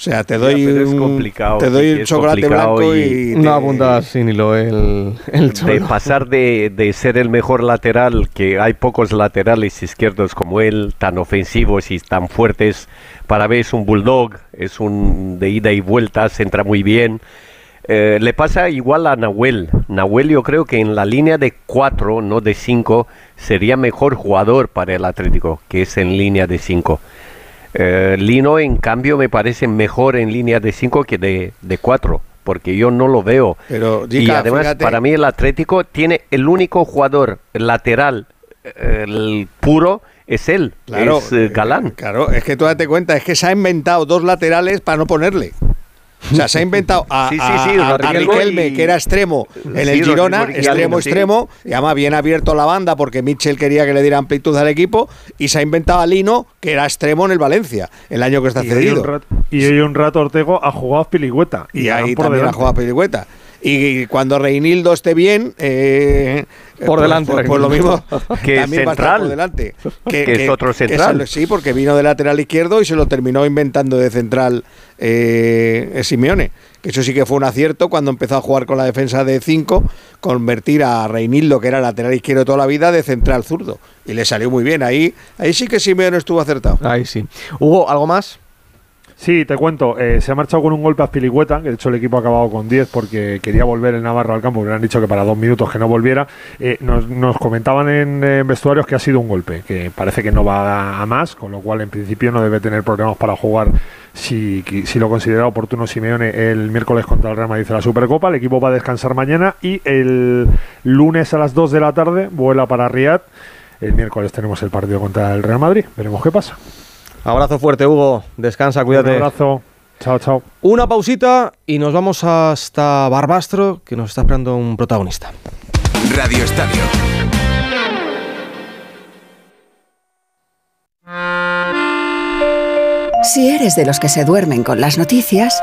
O sea, te doy, un- complicado, te doy es chocolate blanco y, y- te- Una puntada sin hilo el, el de pasar de, de ser el mejor lateral, que hay pocos laterales izquierdos como él, tan ofensivos y tan fuertes, para ver es un bulldog, es un de ida y vuelta, se entra muy bien. Eh, le pasa igual a Nahuel. Nahuel yo creo que en la línea de 4, no de 5, sería mejor jugador para el Atlético, que es en línea de 5. Eh, Lino, en cambio, me parece mejor en línea de 5 que de 4, porque yo no lo veo. Pero, y además, fíjate- para mí el Atlético tiene el único jugador lateral eh, el puro, es él, Claro, es eh, Galán. Claro, es que tú date cuenta, es que se ha inventado dos laterales para no ponerle. O sea, se ha inventado a, Sí, sí, a- sí, a- a Rodrigo Riquelme, y- que era extremo en Sí, el Girona, extremo, extremo, y además bien abierto la banda porque Mitchell quería que le diera amplitud al equipo, y se ha inventado a Lino, que era extremo en el Valencia, el año que está Y cedido. rato, y hoy un rato Ortego ha jugado a Piligüeta. Y Galán ahí por también ha jugado a Pelicueta. Y cuando Reinildo esté bien, eh, Por pues- delante, pues, pues lo mismo, [LAUGHS] Que también central. por delante. Que es otro central. sí, porque vino de lateral izquierdo y se lo terminó inventando de central eh, Simeone. Que eso sí que fue un acierto cuando empezó a jugar con la defensa de 5, convertir a Reinildo, que era lateral izquierdo toda la vida, de central zurdo. Y le salió muy bien. Ahí, ahí sí que Simeone estuvo acertado. Ahí sí. Hugo, ¿algo más? Sí, te cuento. eh, se ha marchado con un golpe a Spilicueta, que de hecho el equipo ha acabado con 10 porque quería volver el Navarro al campo, le han dicho que para dos minutos que no volviera. Eh, nos, comentaban en, vestuarios que ha sido un golpe, que parece que no va a, más, con lo cual en principio no debe tener problemas para jugar si, si lo considera oportuno Simeone el miércoles contra el Real Madrid en la Supercopa. El equipo va a descansar mañana y el lunes a las 2 de la tarde vuela para Riad. El miércoles tenemos el partido contra el Real Madrid. Veremos qué pasa. Abrazo fuerte, Hugo. Descansa, cuídate. Un abrazo. Chao, chao. Una pausita y nos vamos hasta Barbastro, que nos está esperando un protagonista. Radio Estadio. Si eres de los que se duermen con las noticias,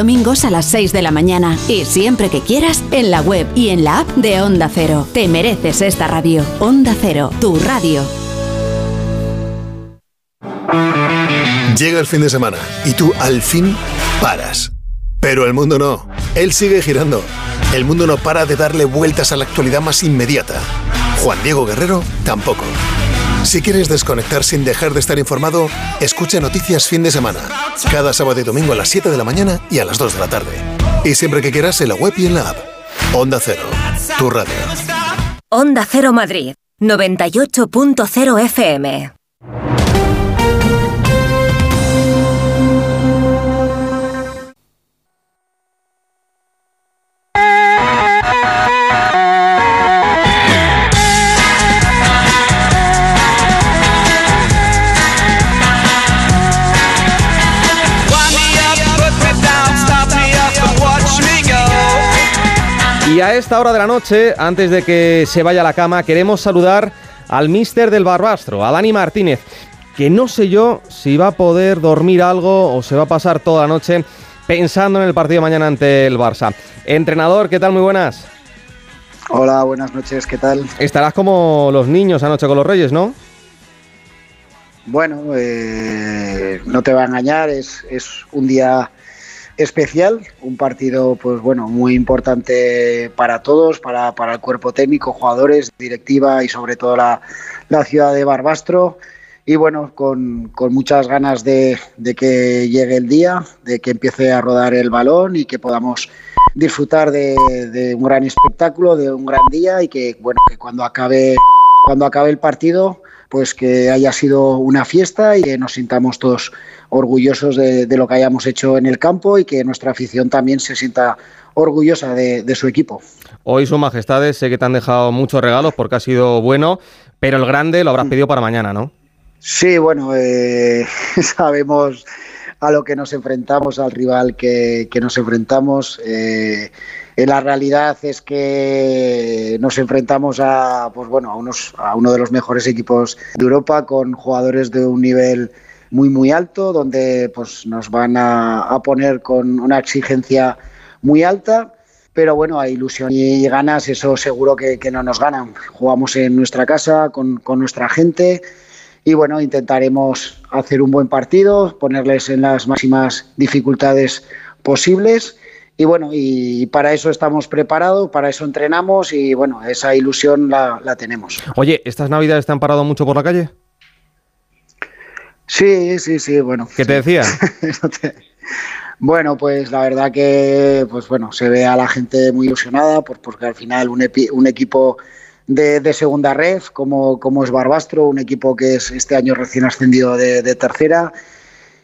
domingos a las 6 de la mañana. Y siempre que quieras, en la web y en la app de Onda Cero. Te mereces esta radio. Onda Cero, tu radio. Llega el fin de semana y tú al fin paras. Pero el mundo no. Él sigue girando. El mundo no para de darle vueltas a la actualidad más inmediata. Juan Diego Guerrero tampoco. Si quieres desconectar sin dejar de estar informado, escucha Noticias Fin de Semana. Cada sábado y domingo a las 7 de la mañana y a las 2 de la tarde. Y siempre que quieras en la web y en la app. Onda Cero, tu radio. Onda Cero Madrid, 98.0 FM. Y a esta hora de la noche, antes de que se vaya a la cama, queremos saludar al mister del Barbastro, a Dani Martínez, que no sé yo si va a poder dormir algo o se va a pasar toda la noche pensando en el partido de mañana ante el Barça. Entrenador, ¿qué tal? Muy buenas. Hola, buenas noches, ¿qué tal? Estarás como los niños anoche con los Reyes, ¿no? Bueno, eh, no te va a engañar, es, es un día especial, un partido pues bueno, muy importante para todos, para, para el cuerpo técnico, jugadores, directiva y sobre todo la, la ciudad de Barbastro. Y bueno, con, con muchas ganas de, de, que llegue el día, de que empiece a rodar el balón y que podamos disfrutar de, de, un gran espectáculo, de un gran día y que bueno, que cuando acabe, cuando acabe el partido, pues que haya sido una fiesta y que nos sintamos todos orgullosos de, de, lo que hayamos hecho en el campo y que nuestra afición también se sienta orgullosa de, de, su equipo. Hoy, Su Majestades, sé que te han dejado muchos regalos porque ha sido bueno, pero el grande lo habrás pedido para mañana, ¿no? Sí, bueno, eh, [LAUGHS] sabemos a lo que nos enfrentamos, al rival que, que nos enfrentamos. Eh, la realidad es que nos enfrentamos a, pues bueno, a, unos, a uno de los mejores equipos de Europa con jugadores de un nivel muy muy alto, donde pues nos van a, a poner con una exigencia muy alta, pero bueno, hay ilusión y ganas, eso seguro que, que no nos ganan. Jugamos en nuestra casa, con, con, nuestra gente y bueno, intentaremos hacer un buen partido, ponerles en las máximas dificultades posibles. Y bueno, y para eso estamos preparados, para eso entrenamos y bueno, esa ilusión la, la tenemos. Oye, ¿estas navidades te han parado mucho por la calle? Sí, sí, sí, bueno. ¿Qué te decía? [LAUGHS] bueno, pues la verdad que pues bueno, se ve a la gente muy ilusionada pues porque al final un, epi, un equipo de, segunda red como, como es Barbastro, un equipo que es este año recién ascendido de, tercera.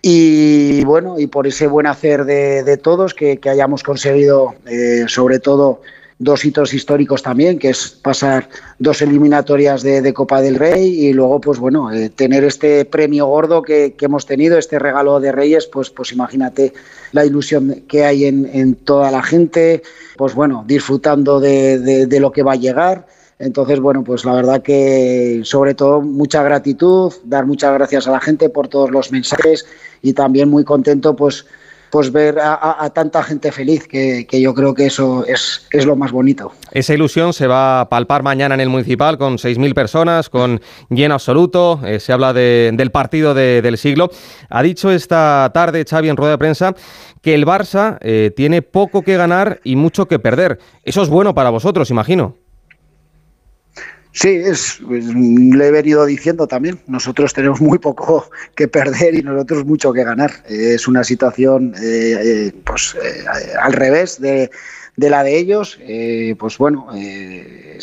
Y bueno, y por ese buen hacer de, todos que, hayamos conseguido, eh, sobre todo, dos hitos históricos también, que es pasar dos eliminatorias de, Copa del Rey y luego, pues bueno, eh, tener este premio gordo que, hemos tenido, este regalo de Reyes, pues, pues imagínate la ilusión que hay en, toda la gente, pues bueno, disfrutando de, de lo que va a llegar. Entonces, bueno, pues la verdad que sobre todo mucha gratitud, dar muchas gracias a la gente por todos los mensajes y también muy contento pues pues ver a, tanta gente feliz, que, yo creo que eso es, es, lo más bonito. Esa ilusión se va a palpar mañana en el municipal con 6.000 personas, con lleno absoluto. Eh, se habla de, del partido de, del siglo. Ha dicho esta tarde Xavi en rueda de prensa que el Barça eh, tiene poco que ganar y mucho que perder. Eso es bueno para vosotros, imagino. Sí, es, pues, le he venido diciendo también. Nosotros tenemos muy poco que perder y nosotros mucho que ganar. Es una situación eh, eh, pues, eh, al revés de, de, la de ellos. pues bueno,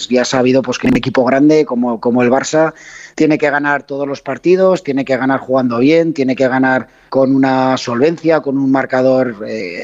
ya sabido pues, que un equipo grande como, como el Barça tiene que ganar todos los partidos, tiene que ganar jugando bien, tiene que ganar con una solvencia, con un marcador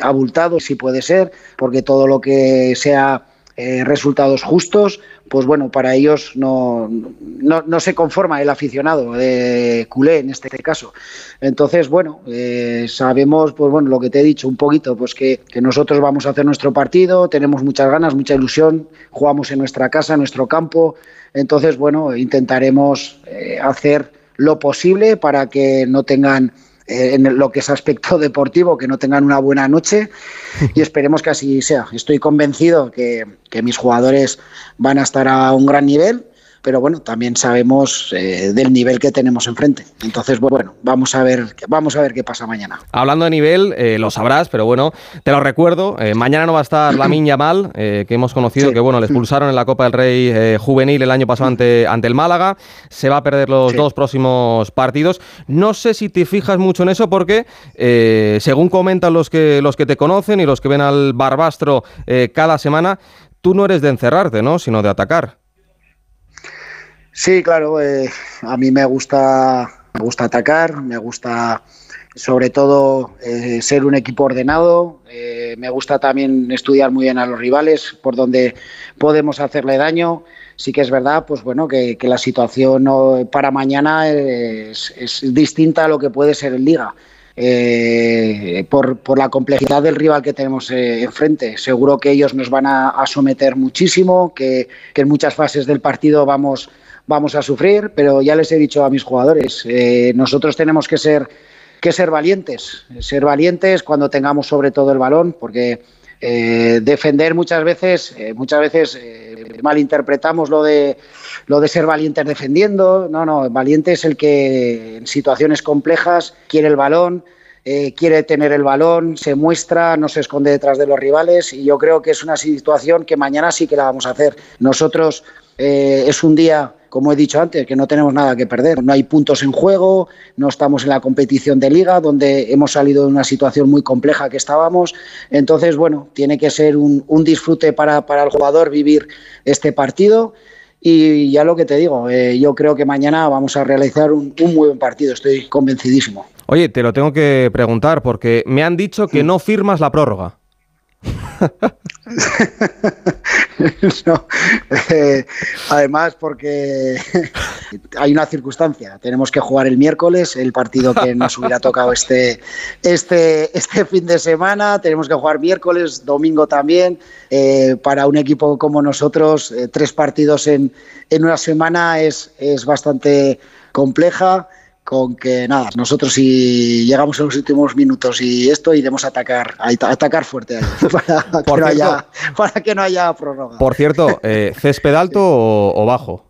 abultado, si puede ser, porque todo lo que sea eh, resultados justos, pues bueno, para ellos no, no, se conforma el aficionado de culé en este caso. Entonces, bueno, eh, sabemos, pues bueno, lo que te he dicho un poquito, pues que, que, nosotros vamos a hacer nuestro partido, tenemos muchas ganas, mucha ilusión, jugamos en nuestra casa, en nuestro campo, entonces, bueno, intentaremos eh, hacer lo posible para que no tengan en lo que es aspecto [LAUGHS] deportivo, que no tengan una buena noche [LAUGHS] y esperemos que así sea. Estoy convencido que, que mis jugadores van a estar a un gran nivel pero bueno, también sabemos eh, del nivel que tenemos enfrente. Entonces, bueno, vamos a ver, vamos a ver qué pasa mañana. Hablando de nivel, eh, lo sabrás, pero bueno, te lo recuerdo. Eh, mañana no va a estar la Miña Mal, que hemos conocido que bueno, le expulsaron en la Copa del Rey juvenil el año pasado ante, ante el Málaga. Se va a perder los dos próximos partidos. No sé si te fijas mucho en eso, porque según comentan los que los que te conocen y los que ven al Barbastro cada semana, tú no eres de encerrarte, ¿no? Sino de atacar. Sí, claro, eh, a mí me gusta, me gusta atacar, me gusta sobre todo eh, ser un equipo ordenado, eh, me gusta también estudiar muy bien a los rivales, por donde podemos hacerle daño. Sí que es verdad, pues bueno, que, la situación para mañana es, distinta a lo que puede ser en Liga. por, la complejidad del rival que tenemos enfrente. Seguro que ellos nos van a, someter muchísimo, que, que, en muchas fases del partido vamos vamos a sufrir, pero ya les he dicho a mis jugadores, eh, nosotros tenemos que ser, que ser valientes, ser valientes cuando tengamos sobre todo el balón, porque eh, defender muchas veces, eh, muchas veces malinterpretamos lo de lo de ser valientes defendiendo. No, no, valiente es el que en situaciones complejas quiere el balón, quiere tener el balón, se muestra, no se esconde detrás de los rivales y yo creo que es una situación que mañana sí que la vamos a hacer. Nosotros es un día como he dicho antes, que no tenemos nada que perder. No hay puntos en juego, no estamos en la competición de liga, donde hemos salido de una situación muy compleja que estábamos. Entonces, bueno, tiene que ser un, disfrute para, el jugador vivir este partido. Y ya lo que te digo, eh, yo creo que mañana vamos a realizar un, un muy buen partido, estoy convencidísimo. Oye, te lo tengo que preguntar porque me han dicho que no firmas la prórroga. [LAUGHS] Eh, además, porque [LAUGHS] hay una circunstancia. Tenemos que jugar el miércoles, el partido que nos hubiera tocado este, este, este fin de semana. Tenemos que jugar miércoles, domingo también. Eh, para un equipo como nosotros, eh, tres partidos en, en una semana es, es bastante compleja con que nada, nosotros si llegamos en los últimos minutos y esto iremos a atacar, a atacar fuerte [LAUGHS] para, que no haya, para que no haya prórroga. Por cierto, eh, ¿césped alto o, bajo?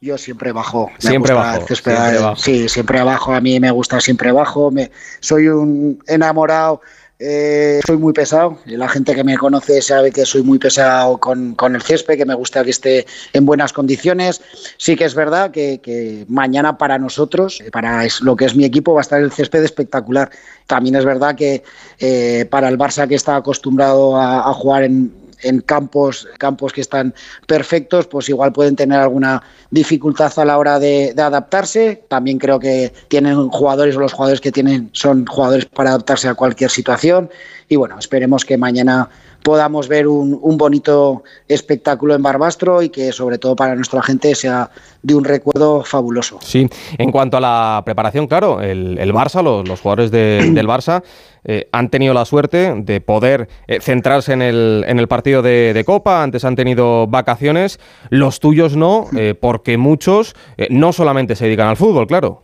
Yo siempre bajo. siempre bajo, Sí, siempre abajo. A mí me gusta siempre bajo. Me, soy un enamorado eh, soy muy pesado. La gente que me conoce sabe que soy muy pesado con, el césped, que me gusta que esté en buenas condiciones. Sí que es verdad que, mañana para nosotros, eh, para lo que es mi equipo, va a estar el césped espectacular. También es verdad que eh, para el Barça que está acostumbrado a jugar en, en campos, campos que están perfectos, pues igual pueden tener alguna dificultad a la hora de, adaptarse. También creo que tienen jugadores o los jugadores que tienen son jugadores para adaptarse a cualquier situación. Y bueno, esperemos que mañana podamos ver un, bonito espectáculo en Barbastro y que sobre todo para nuestra gente sea de un recuerdo fabuloso. Sí, en cuanto a la preparación, claro, el, Barça, los, jugadores [CLEARS THROAT] del Barça eh, han tenido la suerte de poder eh, centrarse en el, en el partido de, Copa, antes han tenido vacaciones, los tuyos no, eh, porque muchos no solamente se dedican al fútbol, claro.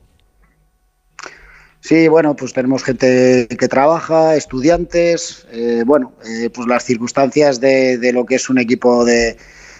Sí, bueno, pues tenemos gente que trabaja, estudiantes, eh, bueno, eh, pues las circunstancias de, de, lo que es un equipo de,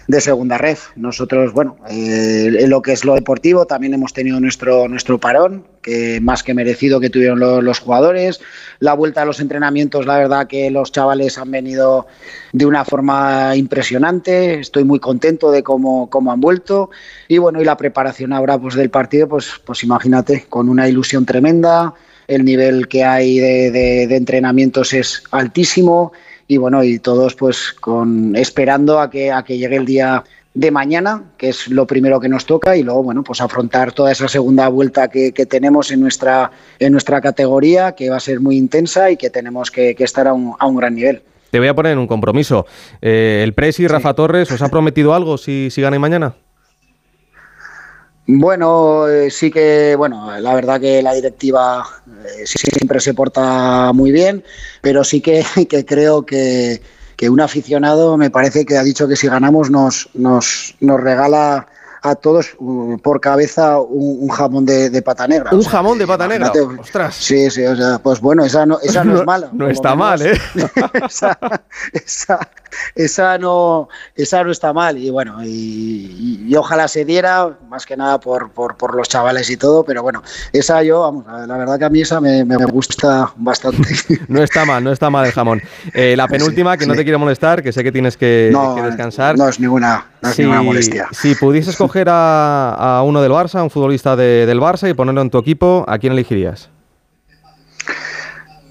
de segunda red. Nosotros, bueno, eh, en lo que es lo deportivo también hemos tenido nuestro, nuestro parón, que más que merecido que tuvieron los, jugadores. La vuelta a los entrenamientos, la verdad que los chavales han venido de una forma impresionante. Estoy muy contento de cómo, cómo han vuelto. Y bueno, y la preparación ahora pues, del partido, pues, pues imagínate, con una ilusión tremenda. El nivel que hay de, de entrenamientos es altísimo y bueno, y todos pues con esperando a que, a que llegue el día de mañana, que es lo primero que nos toca, y luego, bueno, pues afrontar toda esa segunda vuelta que, tenemos en nuestra, en nuestra categoría, que va a ser muy intensa y que tenemos que, estar a un, a un, gran nivel. Te voy a poner un compromiso. Eh, ¿El Presi, Rafa Torres, os ha prometido algo si, si ganáis mañana? Bueno, eh, sí que, bueno, la verdad que la directiva eh, siempre se porta muy bien, pero sí que, [LAUGHS] creo que, un aficionado me parece que ha dicho que si ganamos nos, nos, nos regala a todos uh, por cabeza un, un jamón de, de pata negra. Un O sea, jamón de pata negra. Ostras. Sí, sí, o sea, pues bueno, esa no, esa no, [LAUGHS] es mala. No está mal. ¿eh? [LAUGHS] esa, esa, esa no, esa no está mal y bueno, y, y ojalá se diera, más que nada por, por, por los chavales y todo, pero bueno, esa yo, vamos, la verdad que a mí esa me, me gusta bastante. [LAUGHS] No está mal, no está mal el jamón. Eh, la penúltima, que no te quiero molestar, que sé que tienes que, No, que descansar. no es ninguna, no es Si- ninguna molestia. Si pudieses coger a, a uno del Barça, un futbolista de- del Barça y ponerlo en tu equipo, ¿a quién elegirías?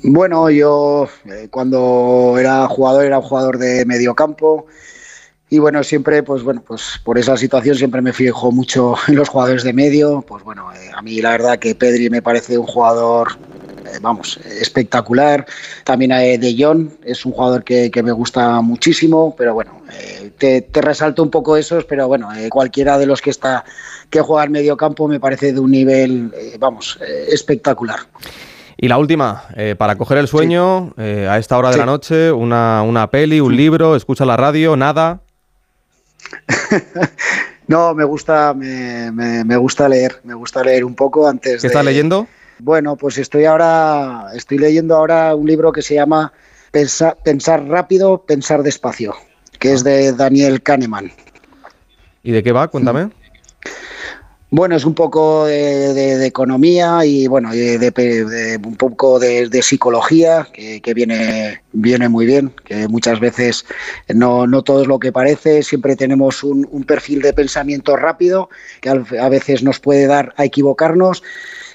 Bueno, yo eh, cuando era jugador era un jugador de medio campo y bueno, siempre pues bueno, pues por esa situación siempre me fijo mucho en los jugadores de medio, pues bueno, eh, a mí la verdad que Pedri me parece un jugador vamos, espectacular. También De Jong es un jugador que, que me gusta muchísimo, pero bueno, eh, te, te resalto un poco esos, pero bueno, eh, cualquiera de los que está que juega en medio campo me parece de un nivel, eh, vamos, espectacular. Y la última, para coger el sueño, a esta hora de Sí. la noche, una, una peli, un libro, escucha la radio, nada. [LAUGHS] No, me gusta, me, me- me gusta leer, me gusta leer un poco antes ¿Qué estás leyendo? Bueno, pues estoy ahora, estoy leyendo ahora un libro que se llama Pensa- Pensar rápido, pensar despacio, que es de Daniel Kahneman. ¿Y de qué va? Cuéntame. Bueno, es un poco de, de- de economía y bueno, de, de- un poco de, psicología que, que viene, viene muy bien, que muchas veces no, no todo es lo que parece, siempre tenemos un, un perfil de pensamiento rápido que a veces nos puede dar a equivocarnos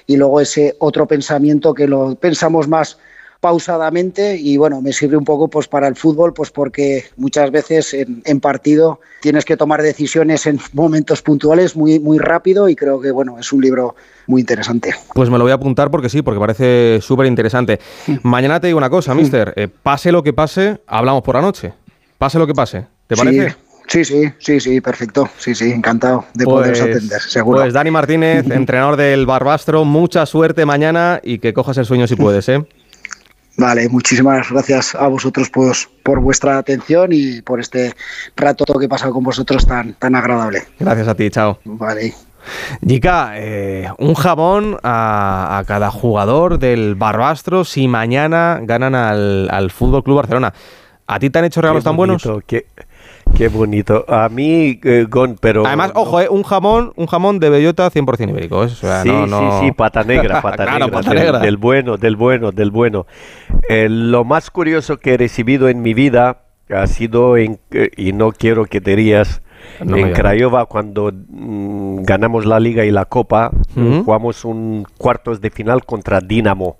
y luego ese otro pensamiento que lo pensamos más pausadamente y bueno, me sirve un poco pues para el fútbol pues porque muchas veces en, en partido tienes que tomar decisiones en [LAUGHS] momentos puntuales muy muy rápido y creo que bueno, es un libro muy interesante. Pues me lo voy a apuntar porque sí, porque parece súper interesante. Mañana te digo una cosa, mister. eh, pase lo que pase, hablamos por la noche. Pase lo que pase. ¿Te parece? Sí, sí, sí, sí, perfecto. Sí, sí, encantado de poderos atender, seguro. Pues Dani Martínez, [LAUGHS] entrenador del Barbastro, mucha suerte mañana y que cojas el sueño si puedes, ¿eh? Vale, muchísimas gracias a vosotros pues, por vuestra atención y por este rato que he pasado con vosotros tan, tan agradable. Gracias a ti, chao. Vale. Jica, eh, un jabón a, a cada jugador del Barbastro si mañana ganan al, al Fútbol Club Barcelona. ¿A ti te han hecho regalos Qué tan buenos? Qué, qué bonito. A mí, eh, Gon, pero... Además, ojo, eh, un jamón, un jamón de bellota 100% ibérico. ¿eh? O sea, sí, no, no- sí, sí, pata negra, pata [LAUGHS] Claro, negra, pata del, negra. del bueno, del bueno, del bueno. Eh, lo más curioso que he recibido en mi vida ha sido, en, eh, y no quiero que te rías, No en. Craiova cuando mm, ganamos la liga y la copa, jugamos un cuartos de final contra Dinamo.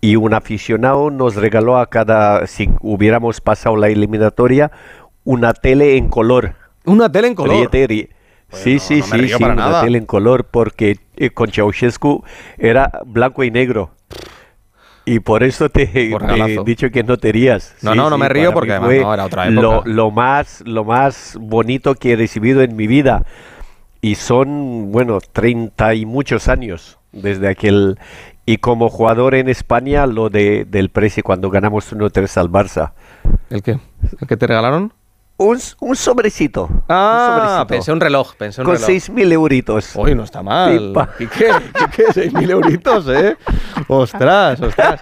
Y un aficionado nos regaló a cada, si hubiéramos pasado la eliminatoria, una tele en color. Una tele en color. Ríete, Sí, sí, no sí, sí, para una nada. tele en color porque eh, con Ceausescu era blanco y negro. Y por eso te, he dicho que no te rías. No, no, no me río porque además fue no, era otra Lo, época. lo más, lo más bonito que he recibido en mi vida. Y son, bueno, 30 y muchos años desde aquel... Y como jugador en España, lo de, del Presi cuando ganamos 1-3 al Barça. ¿El qué? ¿El que te regalaron? Un, un sobrecito. Ah, un sobrecito. pensé un reloj, pensé un Con reloj. 6.000 euritos. Uy, no está mal. Pipa. ¿Y qué? ¿Y qué? 6.000 euritos, ¿eh? Ostras, ostras.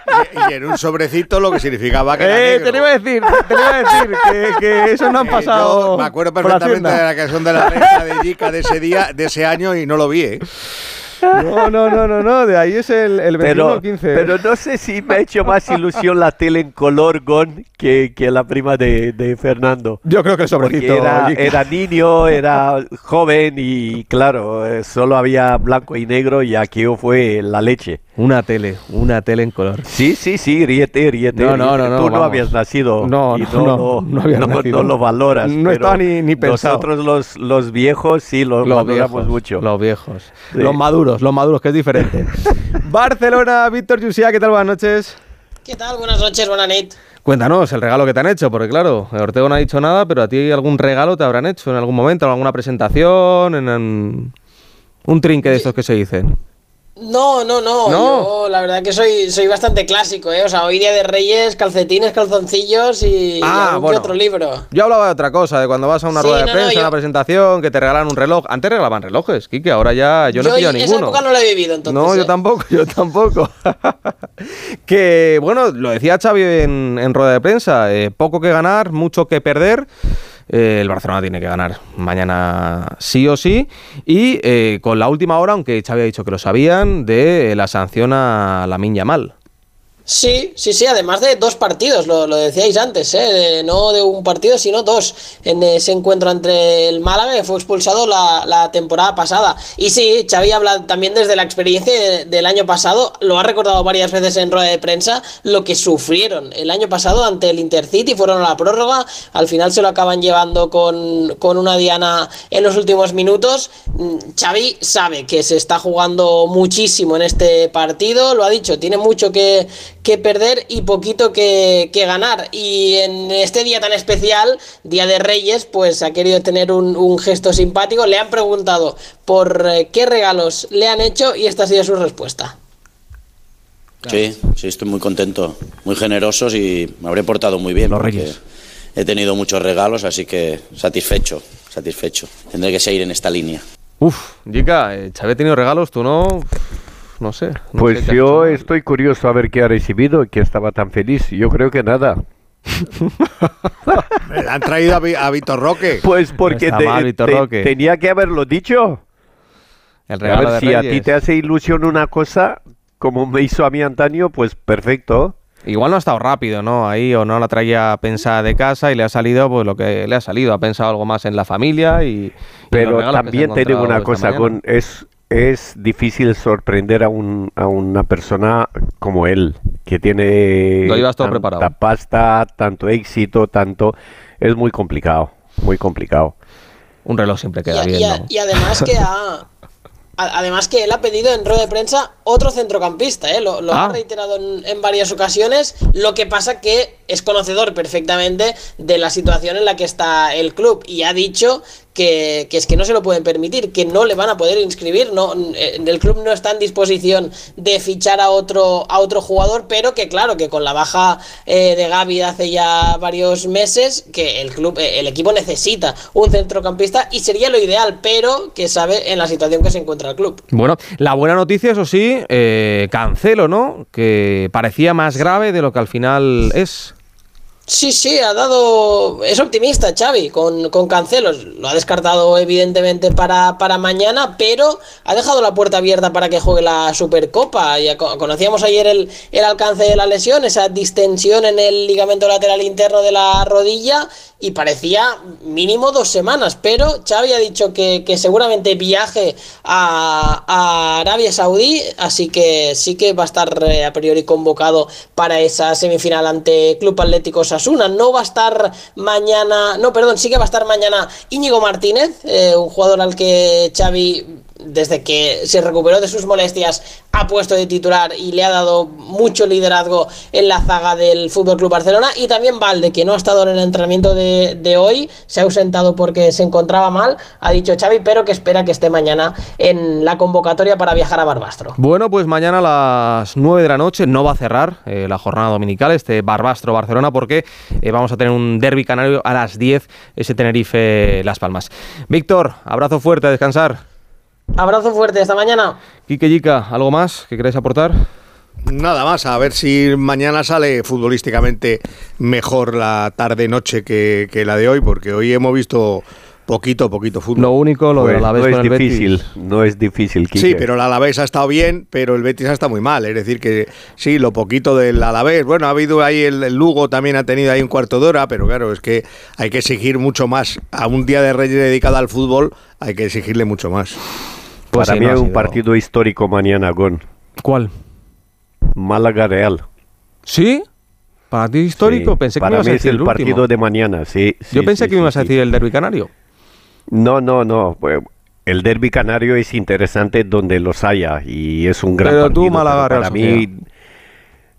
Y en un sobrecito lo que significaba que era Eh, negro. te iba a decir, te iba a decir, que, que eso no han Eh, pasado. me acuerdo perfectamente de la canción de la reina de Jica de ese día, de ese año y no lo vi, ¿eh? No, no, no, no, no, de ahí es el, el 21 Pero, o 15. pero no sé si me ha hecho más ilusión la tele en color Gon que, que la prima de, de Fernando. Yo creo que el sobrecito. Era, era niño, era joven y claro, eh, solo había blanco y negro y aquello fue la leche. Una tele, una tele en color. Sí, sí, sí, ríete, ríete. No, no, no, no, Tú no vamos. habías nacido No, y no, no, no, lo- no había no- nacido. no lo valoras. No pero estaba ni- ni pensado. Nosotros los, los viejos sí lo Los valoramos viejos, mucho. Los viejos. Sí. Los maduros, los maduros, que es diferente. [LAUGHS] Barcelona, Víctor Yusia, ¿qué tal? Buenas noches. ¿Qué tal? Buenas noches, buena nit. Cuéntanos el regalo que te han hecho, porque claro, Ortego no ha dicho nada, pero a ti algún regalo te habrán hecho en algún momento, en alguna presentación, en, en un trinque de estos que se dicen. No, no, no, ¿No? Yo la verdad que soy, soy bastante clásico, ¿eh? O sea, hoy día de Reyes, calcetines, calzoncillos y, Ah, y bueno. otro libro. Yo hablaba de otra cosa, de cuando vas a una Sí, rueda de no, no, prensa, yo- una presentación, que te regalan un reloj. Antes regalaban relojes, Kike, ahora ya yo no he pillado esa ninguno. época no la he vivido, entonces. No, yo ¿eh? tampoco, yo tampoco. [LAUGHS] que, bueno, lo decía Xavi en, en rueda de prensa, eh, poco que ganar, mucho que perder. Eh, el Barcelona tiene que ganar mañana sí o sí. Y eh, con la última hora, aunque Xavi ha dicho que lo sabían, de la sanción a la Yamal. Sí, sí, sí, además de dos partidos, lo, lo decíais antes, ¿eh? De- no de un partido, sino dos, en ese encuentro entre el Málaga, que fue expulsado la, temporada pasada. Y sí, Xavi habla también desde la experiencia de- del año pasado, lo ha recordado varias veces en rueda de prensa, lo que sufrieron el año pasado ante el Intercity, fueron a la prórroga, al final se lo acaban llevando con, con una diana en los últimos minutos. Mm, Xavi sabe que se está jugando muchísimo en este partido, lo ha dicho, tiene mucho que, que perder y poquito que, que ganar. Y en este día tan especial, Día de Reyes, pues ha querido tener un, un gesto simpático. Le han preguntado por eh, qué regalos le han hecho y esta ha sido su respuesta. Sí, sí, estoy muy contento, muy generosos y me habré portado muy bien. porque He tenido muchos regalos, así que satisfecho, satisfecho. Tendré que seguir en esta línea. Uf, Jica, eh, Xavi ha tenido regalos, tú no. No sé. no Pues sé yo hecho. estoy curioso a ver qué ha recibido y que estaba tan feliz. Yo creo que nada. [LAUGHS] Le han traído a, a Víctor Roque. Pues porque está te- mal, Vitor te- Roque. tenía que haberlo dicho. El A ver, de si a ti te hace ilusión una cosa, como me hizo a mí antaño, pues perfecto. Igual no ha estado rápido, ¿no? Ahí o no la traía pensada de casa y le ha salido pues lo que le ha salido. Ha pensado algo más en la familia y. Pero también te digo una cosa. Gon, es, es difícil sorprender a, un, a una persona como él, que tiene Lo llevas todo tanta preparado. pasta, tanto éxito, tanto... Es muy complicado, muy complicado. Un reloj siempre Y, queda a- bien, y a- ¿no? y además que ha. Además que él ha pedido en rueda de prensa otro centrocampista, ¿eh? lo, lo Ah. ha reiterado en, en varias ocasiones, lo que pasa que es conocedor perfectamente de la situación en la que está el club y ha dicho que, es que no se lo pueden permitir, que no le van a poder inscribir, no, eh, el club no está en disposición de fichar a otro, a otro jugador, pero que claro, que con la baja eh, de Gaby hace ya varios meses, que el club, eh, el equipo necesita un centrocampista y sería lo ideal, pero que sabe en la situación que se encuentra el club. Bueno, la buena noticia, eso sí, eh, Cancelo, ¿no? Que parecía más grave de lo que al final es. Sí, sí, ha dado. Es optimista, Xavi, con, con Cancelos. Lo ha descartado, evidentemente, para, para mañana, pero ha dejado la puerta abierta para que juegue la Supercopa. Ya co- conocíamos ayer el, el alcance de la lesión, esa distensión en el ligamento lateral interno de la rodilla, y parecía mínimo dos semanas. Pero Xavi ha dicho que, que seguramente viaje a, Arabia Saudí, así que sí que va a estar eh, a priori convocado para esa semifinal ante Club Atlético Sasuna. No va a estar mañana, no, perdón, sí que va a estar mañana Íñigo Martínez, eh, un jugador al que Xavi desde que se recuperó de sus molestias ha puesto de titular y le ha dado mucho liderazgo en la zaga del Fútbol Club Barcelona y también Valde que no ha estado en el entrenamiento de, hoy se ha ausentado porque se encontraba mal ha dicho Xavi pero que espera que esté mañana en la convocatoria para viajar a Barbastro Bueno, pues mañana a las 9 de la noche no va a cerrar eh, la jornada dominical, este Barbastro-Barcelona, porque eh, vamos a tener un derby canario a las 10, ese Tenerife-Las Palmas. Víctor, abrazo fuerte, a descansar. Abrazo fuerte hasta mañana Quique Yica, ¿algo más que queráis aportar? Nada más, a ver si mañana sale futbolísticamente mejor la tarde-noche que, que la de hoy, porque hoy hemos visto poquito, poquito fútbol. Lo único, lo Pues del Alavés no es el Betis. difícil, no es difícil, Quique. Sí, pero el Alavés ha estado bien, pero el Betis ha estado muy mal. Es decir, que sí, lo poquito del Alavés. Bueno, ha habido ahí el, el Lugo, también ha tenido ahí un cuarto de hora, pero claro, es que hay que exigir mucho más. A un día de Reyes dedicado al fútbol, hay que exigirle mucho más. Pues Para sí, mí no ha hay un sido- partido histórico mañana, Gon. ¿Cuál? Málaga Real. ¿Sí? ¿Para ti histórico? Sí, pensé que me para ibas a mí es decir el el partido último. de mañana, sí. Yo pensé que me ibas a decir el derby canario. No, no, no. pues, El derby canario es interesante donde los haya y es un gran Pero tú. Málaga, pero Real para mí,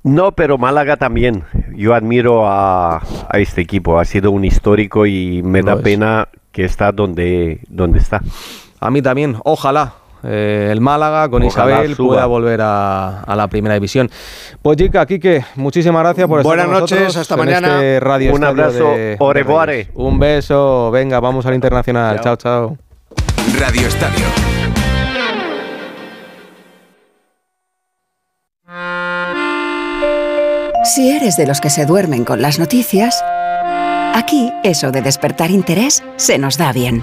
no, pero Málaga también. Yo admiro a, a este equipo. Ha sido un histórico y me da es. pena que está donde, donde está. A mí también, ojalá. Eh, el Málaga con Ojalá Isabel suba. pueda volver a, a la primera división. Pues Chica, Quique, muchísimas gracias por estar Buenas con nosotros noches, hasta en mañana. este Radio Un abrazo, de- de. Reyes. Un beso, venga, vamos al internacional. chao. chao. Radio Estadio. Si eres de los que se duermen con las noticias, aquí eso de despertar interés se nos da bien.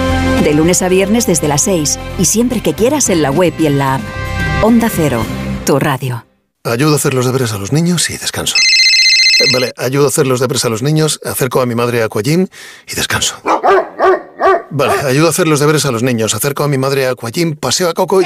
De lunes a viernes desde las 6 y siempre que quieras en la web y en la app. Onda Cero, tu radio. Ayudo a hacer los deberes a los niños y descanso. Eh, Vale, ayudo a hacer los deberes a los niños, acerco a mi madre a Aquagym y descanso. Vale, ayudo a hacer los deberes a los niños, acerco a mi madre a Aquagym, paseo a Coco y...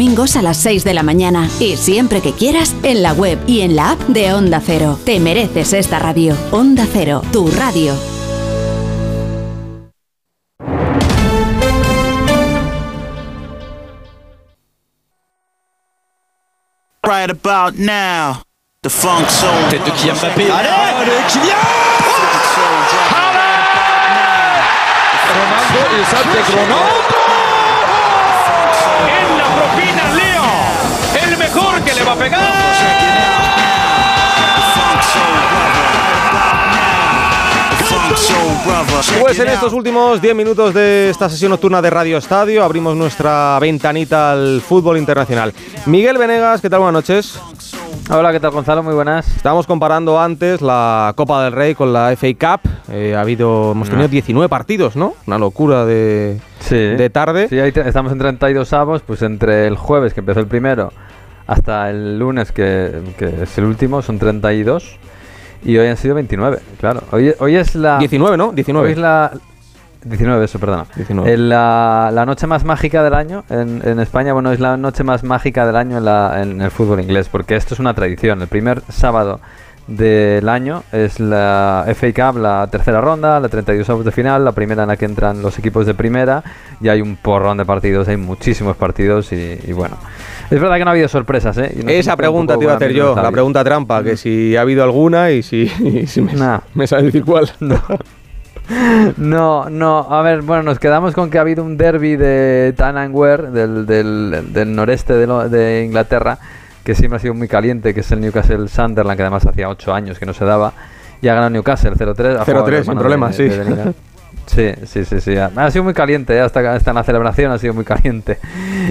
a las 6 de la mañana. Y siempre que quieras, en la web y en la app de Onda Cero. Te mereces esta radio. Onda Cero, tu radio. Right about now, the funk soul. Tête de Kylian Mbappé. Allez, le Kylian Ronaldo y Sánchez Ronaldo. En pegar. Pues en estos últimos 10 minutos de esta sesión nocturna de Radio Estadio abrimos nuestra ventanita al fútbol internacional. Miguel Venegas, ¿qué tal? Buenas noches. Hola, ¿qué tal Gonzalo? Muy buenas. Estábamos comparando antes la Copa del Rey con la FA Cup. Eh, ha habido, hemos tenido Ah. 19 partidos, ¿no? Una locura de, de tarde. Sí, ahí estamos en 32 avos, pues entre el jueves que empezó el primero hasta el lunes que, que es el último son 32 y hoy han sido 29, claro. Hoy, hoy es la... 19, ¿no? 19. Hoy es la... 19, eso, perdona. 19. Eh, la, la noche más mágica del año en, en España, bueno, es la noche más mágica del año en, la- en el fútbol inglés, porque esto es una tradición. El primer sábado del año es la FA Cup, la tercera ronda, la 32 avos de final, la primera en la que entran los equipos de primera, y hay un porrón de partidos, hay muchísimos partidos, y, y bueno. Es verdad que no ha habido sorpresas, ¿eh? Esa un pregunta te iba a hacer yo, la pregunta trampa, que si ha habido alguna y si, y si me, me sabe decir cuál. [LAUGHS] No, no, a ver, bueno, nos quedamos con que ha habido un derby de Tannanware, del, del, del noreste de, lo- de Inglaterra, que siempre ha sido muy caliente, que es el Newcastle Sunderland, que además hacía 8 años que no se daba, y ha ganado Newcastle 0-3. ha jugado 0-3, el sin hermano problema, de- sí. de. [LAUGHS] Sí, sí, sí, sí. Ha ha sido muy caliente, eh, hasta, hasta en la celebración ha sido muy caliente.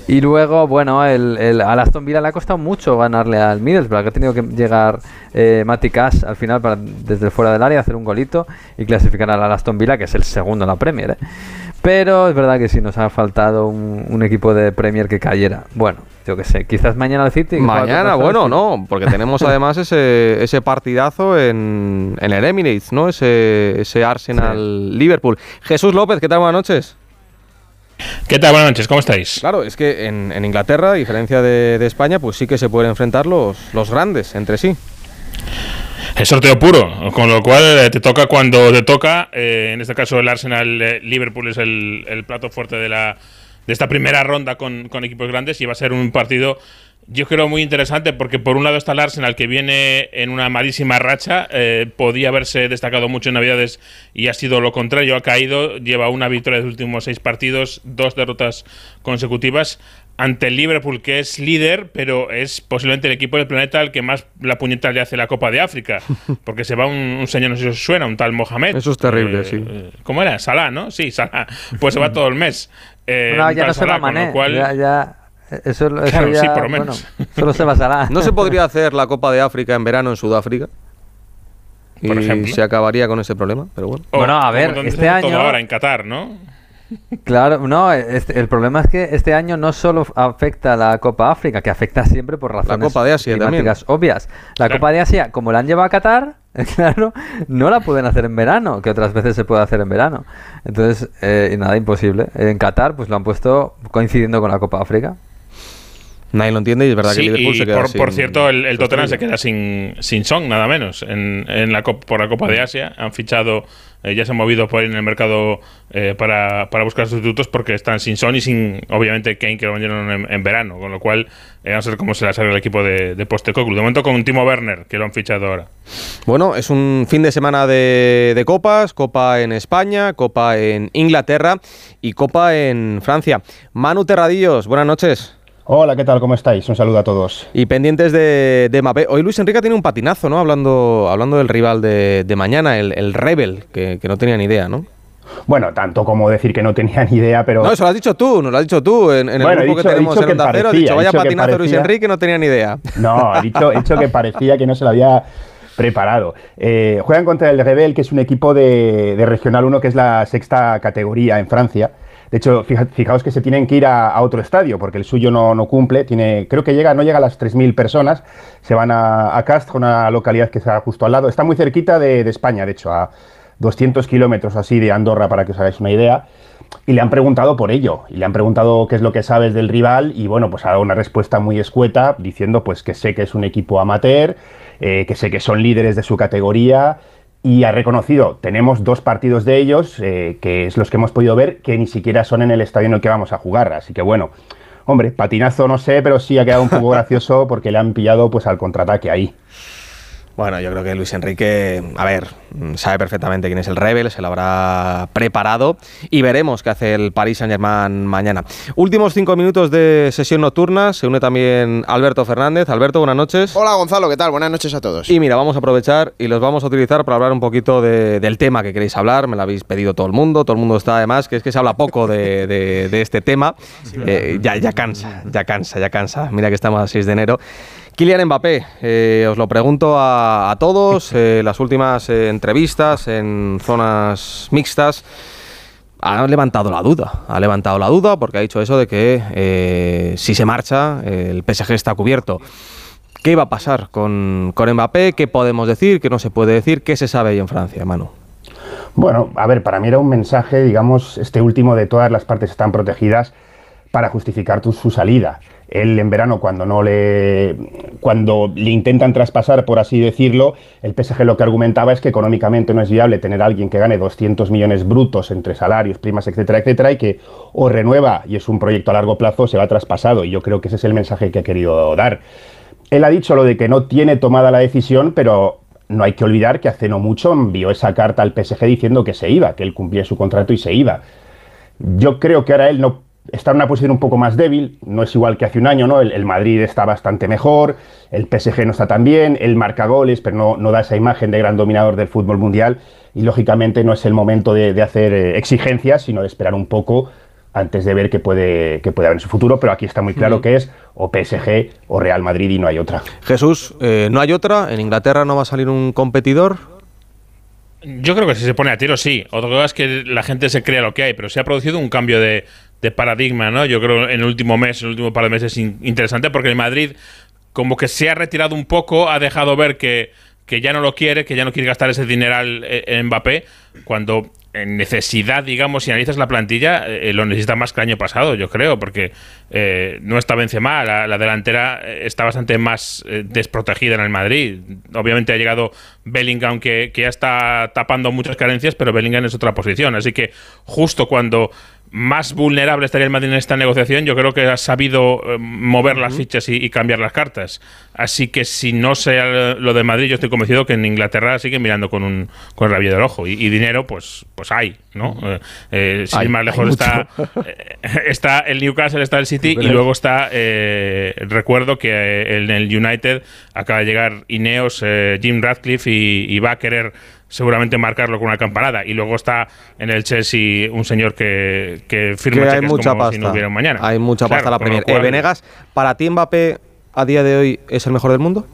Y luego, bueno, el, el, al Aston Villa le ha costado mucho ganarle al Middlesbrough, que ha tenido que llegar eh, Mati Cash al final para, desde fuera del área, hacer un golito y clasificar al Aston Villa, que es el segundo en la Premier. eh. Pero es verdad que sí, nos ha faltado un, un equipo de Premier que cayera. Bueno, yo qué sé, quizás mañana el City. Mañana, bueno, City. no, porque tenemos además ese, ese partidazo en, en el Emirates, ¿no? Ese, ese Arsenal-Liverpool. Jesús López, ¿qué tal? Buenas noches. ¿Qué tal? Buenas noches, ¿cómo estáis? Claro, es que en, en Inglaterra, a diferencia de, de España, pues sí que se pueden enfrentar los, los grandes entre sí. Es sorteo puro, con lo cual eh, te toca cuando te toca. eh, en este caso, el Arsenal eh, Liverpool es el, plato fuerte de la de esta primera ronda con, con equipos grandes y va a ser un partido yo creo muy interesante porque por un lado está el Arsenal que viene en una malísima racha, podía haberse destacado mucho en Navidades y ha sido lo contrario, ha caído, lleva una victoria de los últimos seis partidos, dos derrotas consecutivas ante el Liverpool que es líder, pero es posiblemente el equipo del planeta al que más la puñeta le hace la Copa de África, [LAUGHS] porque se va un, señor, no sé si os suena, un tal Mohamed. Eso es terrible, Eh, sí. eh, ¿Cómo era? Salah, ¿no? Sí, Salah. Pues se va todo el mes. Eh, No, ya no se va Mané. cual- Ya, ya, eso, eso Claro, ya, sí, por lo menos. bueno, solo se basará. ¿No se podría hacer la Copa de África en verano en Sudáfrica? Y Por ejemplo. se acabaría con ese problema, pero bueno. O Bueno, a ver, este hace todo año- ahora en Qatar, ¿no? Claro, no, este- el problema es que este año no solo afecta a la Copa África, que afecta siempre por razones Copa de Asia también. obvias. La Claro. Copa de Asia, como la han llevado a Qatar, [LAUGHS] claro, no la pueden hacer en verano, que otras veces se puede hacer en verano. Entonces, eh, y nada, imposible. En Qatar, pues lo han puesto coincidiendo con la Copa África. Nadie lo entiende y es verdad Sí, que Liverpool se queda por, sin- por cierto, el, el Tottenham se queda sin, sin Song, nada menos, en, en la por la Copa de Asia. Han fichado, eh, ya se han movido por ahí en el mercado eh, para, para buscar sustitutos porque están sin Son y sin, obviamente, Kane, que lo vendieron en, en verano. Con lo cual, eh, vamos a ver cómo se la sale el equipo de, de Postecoglou. De momento con Timo Werner, que lo han fichado ahora. Bueno, es un fin de semana de, de copas, copa en España, copa en Inglaterra y copa en Francia. Manu Terradillos, buenas noches. Hola, ¿qué tal? ¿Cómo estáis? Un saludo a todos. Y pendientes de, de Mbappé. Hoy Luis Enrique tiene un patinazo, ¿no? Hablando, hablando del rival de, de mañana, el, el Rebel, que, que no tenía ni idea, ¿no? Bueno, tanto como decir que no tenía ni idea, pero... No, eso lo has dicho tú, nos lo has dicho tú en, en Bueno, el grupo dicho- que tenemos en Onda Cero. Has dicho, vaya dicho patinazo Luis parecía". Enrique, no tenía ni idea. No, he dicho, he dicho que parecía que no se lo había preparado. Eh, juegan contra el Rebel, que es un equipo de, de Regional 1, que es la sexta categoría en Francia. De hecho, fija- fijaos que se tienen que ir a, otro estadio, porque el suyo no, no cumple. Tiene, creo que llega, no llega a las 3.000 personas. Se van a, a Castres, una localidad que está justo al lado. Está muy cerquita de, de España, de hecho, a 200 kilómetros así de Andorra, para que os hagáis una idea. Y le han preguntado por ello, y le han preguntado qué es lo que sabes del rival, y bueno, pues ha dado una respuesta muy escueta, diciendo pues que sé que es un equipo amateur, eh, que sé que son líderes de su categoría, y ha reconocido, tenemos dos partidos de ellos, eh, que es los que hemos podido ver, que ni siquiera son en el estadio en el que vamos a jugar, así que bueno, hombre, patinazo no sé, pero sí ha quedado un poco [LAUGHS] gracioso porque le han pillado pues al contraataque ahí. Bueno, yo creo que Luis Enrique, a ver, sabe perfectamente quién es el Rebel, se lo habrá preparado y veremos qué hace el Paris Saint Germain mañana. Últimos cinco minutos de sesión nocturna, se une también Alberto Fernández. Alberto, buenas noches. Hola Gonzalo, ¿qué tal? Buenas noches a todos. Y mira, vamos a aprovechar y los vamos a utilizar para hablar un poquito de- del tema que queréis hablar. Me lo habéis pedido todo el mundo, todo el mundo está además, que es que se habla poco de, de- de este tema. Eh, ya, ya cansa, ya cansa, ya cansa. Mira que estamos a 6 de enero. Kylian Mbappé, eh, os lo pregunto a, todos, eh, las últimas eh, entrevistas en zonas mixtas ha levantado la duda, ha levantado la duda porque ha dicho eso de que si se marcha el PSG está cubierto. ¿Qué va a pasar con, con Mbappé? ¿Qué podemos decir? ¿Qué no se puede decir? ¿Qué se sabe ahí en Francia, Manu? Bueno, a ver, para mí era un mensaje, digamos, este último de todas las partes están protegidas para justificar tu- su salida. Él en verano, cuando no le. cuando le intentan traspasar, por así decirlo, el PSG lo que argumentaba es que económicamente no es viable tener a alguien que gane 200 millones brutos entre salarios, primas, etcétera, etcétera, y que o renueva y es un proyecto a largo plazo, se va traspasado. Y yo creo que ese es el mensaje que ha querido dar. Él ha dicho lo de que no tiene tomada la decisión, pero no hay que olvidar que hace no mucho envió esa carta al PSG diciendo que se iba, que él cumplía su contrato y se iba. Yo creo que ahora él no está en una posición un poco más débil, no es igual que hace un año, ¿no? El, el Madrid está bastante mejor, el PSG no está tan bien, él marca goles, pero no, no da esa imagen de gran dominador del fútbol mundial y lógicamente no es el momento de, de hacer eh, exigencias, sino de esperar un poco antes de ver qué puede, qué puede haber en su futuro, pero aquí está muy claro que es o PSG o Real Madrid y no hay otra. Jesús, eh, ¿no hay otra? ¿En Inglaterra no va a salir un competidor? Yo creo que si se pone a tiro, sí. Otra cosa es que la gente se crea lo que hay, pero se ha producido un cambio de, de paradigma, ¿no? Yo creo en el último mes, en el último par de meses, in- interesante, porque el Madrid como que se ha retirado un poco, ha dejado ver que, que ya no lo quiere, que ya no quiere gastar ese dineral eh, en Mbappé, cuando en necesidad, digamos, si analizas la plantilla, eh, lo necesita más que el año pasado, yo creo, porque eh, no está Benzema, la, la delantera eh, está bastante más eh, desprotegida en el Madrid. Obviamente ha llegado Bellingham, que, que ya está tapando muchas carencias, pero Bellingham es otra posición, así que justo cuando más vulnerable estaría el Madrid en esta negociación, yo creo que ha sabido eh, mover las fichas y, y cambiar las cartas. Así que si no sea lo de Madrid, yo estoy convencido que en Inglaterra siguen mirando con un con el rabillo del ojo. Y, y dinero, pues, pues hay, ¿no? Eh, eh, sin Hay, más lejos está, eh, está el Newcastle, está el City y luego está, eh, recuerdo que eh, en el United acaba de llegar Ineos, eh, Jim Radcliffe y, y va a querer seguramente marcarlo con una campanada. Y luego está en el Chelsea un señor que, que firma Que hay mucha como pasta. si no hubiera mañana. Hay mucha Claro, pasta la Premier. Eh, cual- Venegas, ¿para ti Mbappé a día de hoy es el mejor del mundo?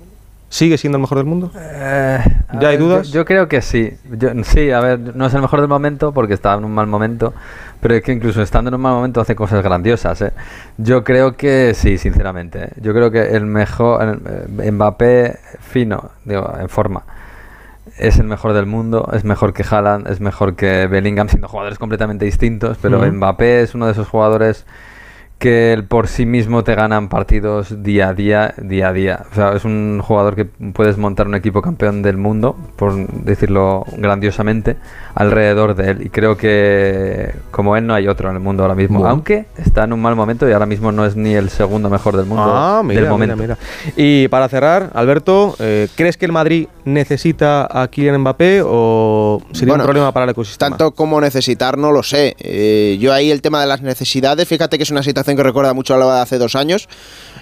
¿Sigue siendo el mejor del mundo? A ¿Ya hay dudas? Yo, yo creo que sí. Yo- sí, a ver, no es el mejor del momento porque está en un mal momento, pero es que incluso estando en un mal momento hace cosas grandiosas. ¿eh? Yo creo que sí, sinceramente. ¿eh? Yo creo que el mejor, eh, Mbappé fino, digo, en forma. Es el mejor del mundo, es mejor que Haaland, es mejor que Bellingham, siendo jugadores completamente distintos, pero Ujú. Mbappé es uno de esos jugadores que él por sí mismo te ganan partidos día a día, día a día. O sea, es un jugador que puedes montar un equipo campeón del mundo, por decirlo grandiosamente, alrededor de él. Y creo que como él no hay otro en el mundo ahora mismo. Bueno. Aunque está en un mal momento y ahora mismo no es ni el segundo mejor del mundo Ah, mira, del momento. mira, mira. Y para cerrar, Alberto, eh, ¿crees que el Madrid necesita a Kylian Mbappé o sería Bueno, un problema para el ecosistema? Tanto como necesitar, no lo sé. Eh, yo ahí el tema de las necesidades, fíjate que es una situación que recuerda mucho a la de hace dos años.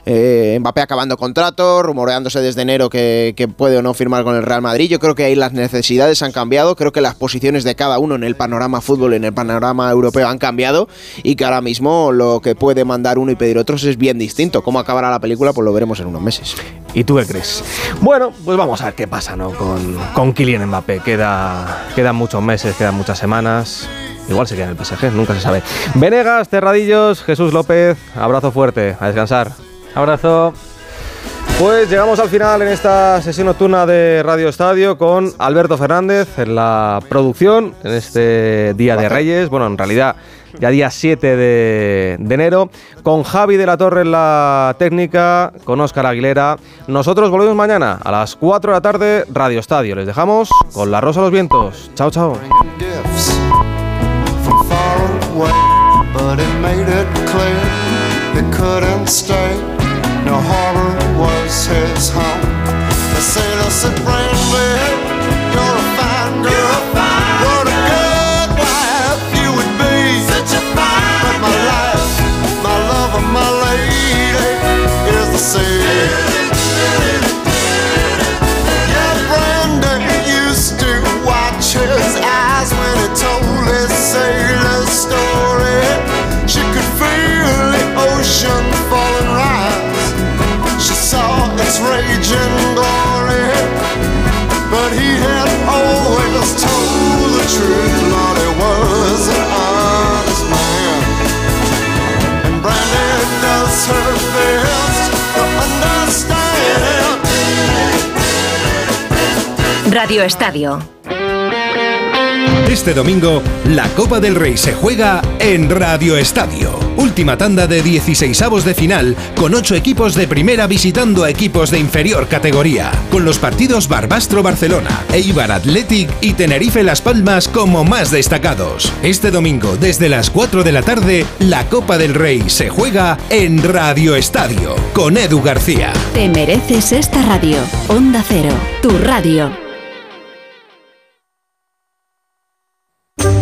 Eh, Mbappé acabando contrato, rumoreándose desde enero que, que puede o no firmar con el Real Madrid. Yo creo que ahí las necesidades han cambiado, creo que las posiciones de cada uno en el panorama fútbol, en el panorama europeo han cambiado y que ahora mismo lo que puede mandar uno y pedir otros es bien distinto. ¿Cómo acabará la película? Pues lo veremos en unos meses. ¿Y tú qué crees? Bueno, pues vamos a ver qué pasa ¿no? con, con Kylian Mbappé. Queda, quedan muchos meses, quedan muchas semanas. Igual se queda en el PSG, nunca se sabe. Venegas, Terradillos, Jesús López, abrazo fuerte, a descansar. Abrazo. Pues llegamos al final en esta sesión nocturna de Radio Estadio con Alberto Fernández en la producción en este Día de Reyes. Bueno, en realidad ya día 7 de, de enero. Con Javi de la Torre en la técnica, con Óscar Aguilera. Nosotros volvemos mañana a las 4 de la tarde, Radio Estadio. Les dejamos con la Rosa a los Vientos. Chao, chao. Raging glory. But he had always told the truth, Lord, he was an honest man. And Brandon does her best to understand. Radio Estadio. Este domingo, la Copa del Rey se juega en Radio Estadio. Última tanda de 16avos de final, con 8 equipos de primera visitando a equipos de inferior categoría, con los partidos Barbastro-Barcelona, Eibar Athletic y Tenerife Las Palmas como más destacados. Este domingo, desde las 4 de la tarde, la Copa del Rey se juega en Radio Estadio, con Edu García. Te mereces esta radio. Onda Cero, tu radio.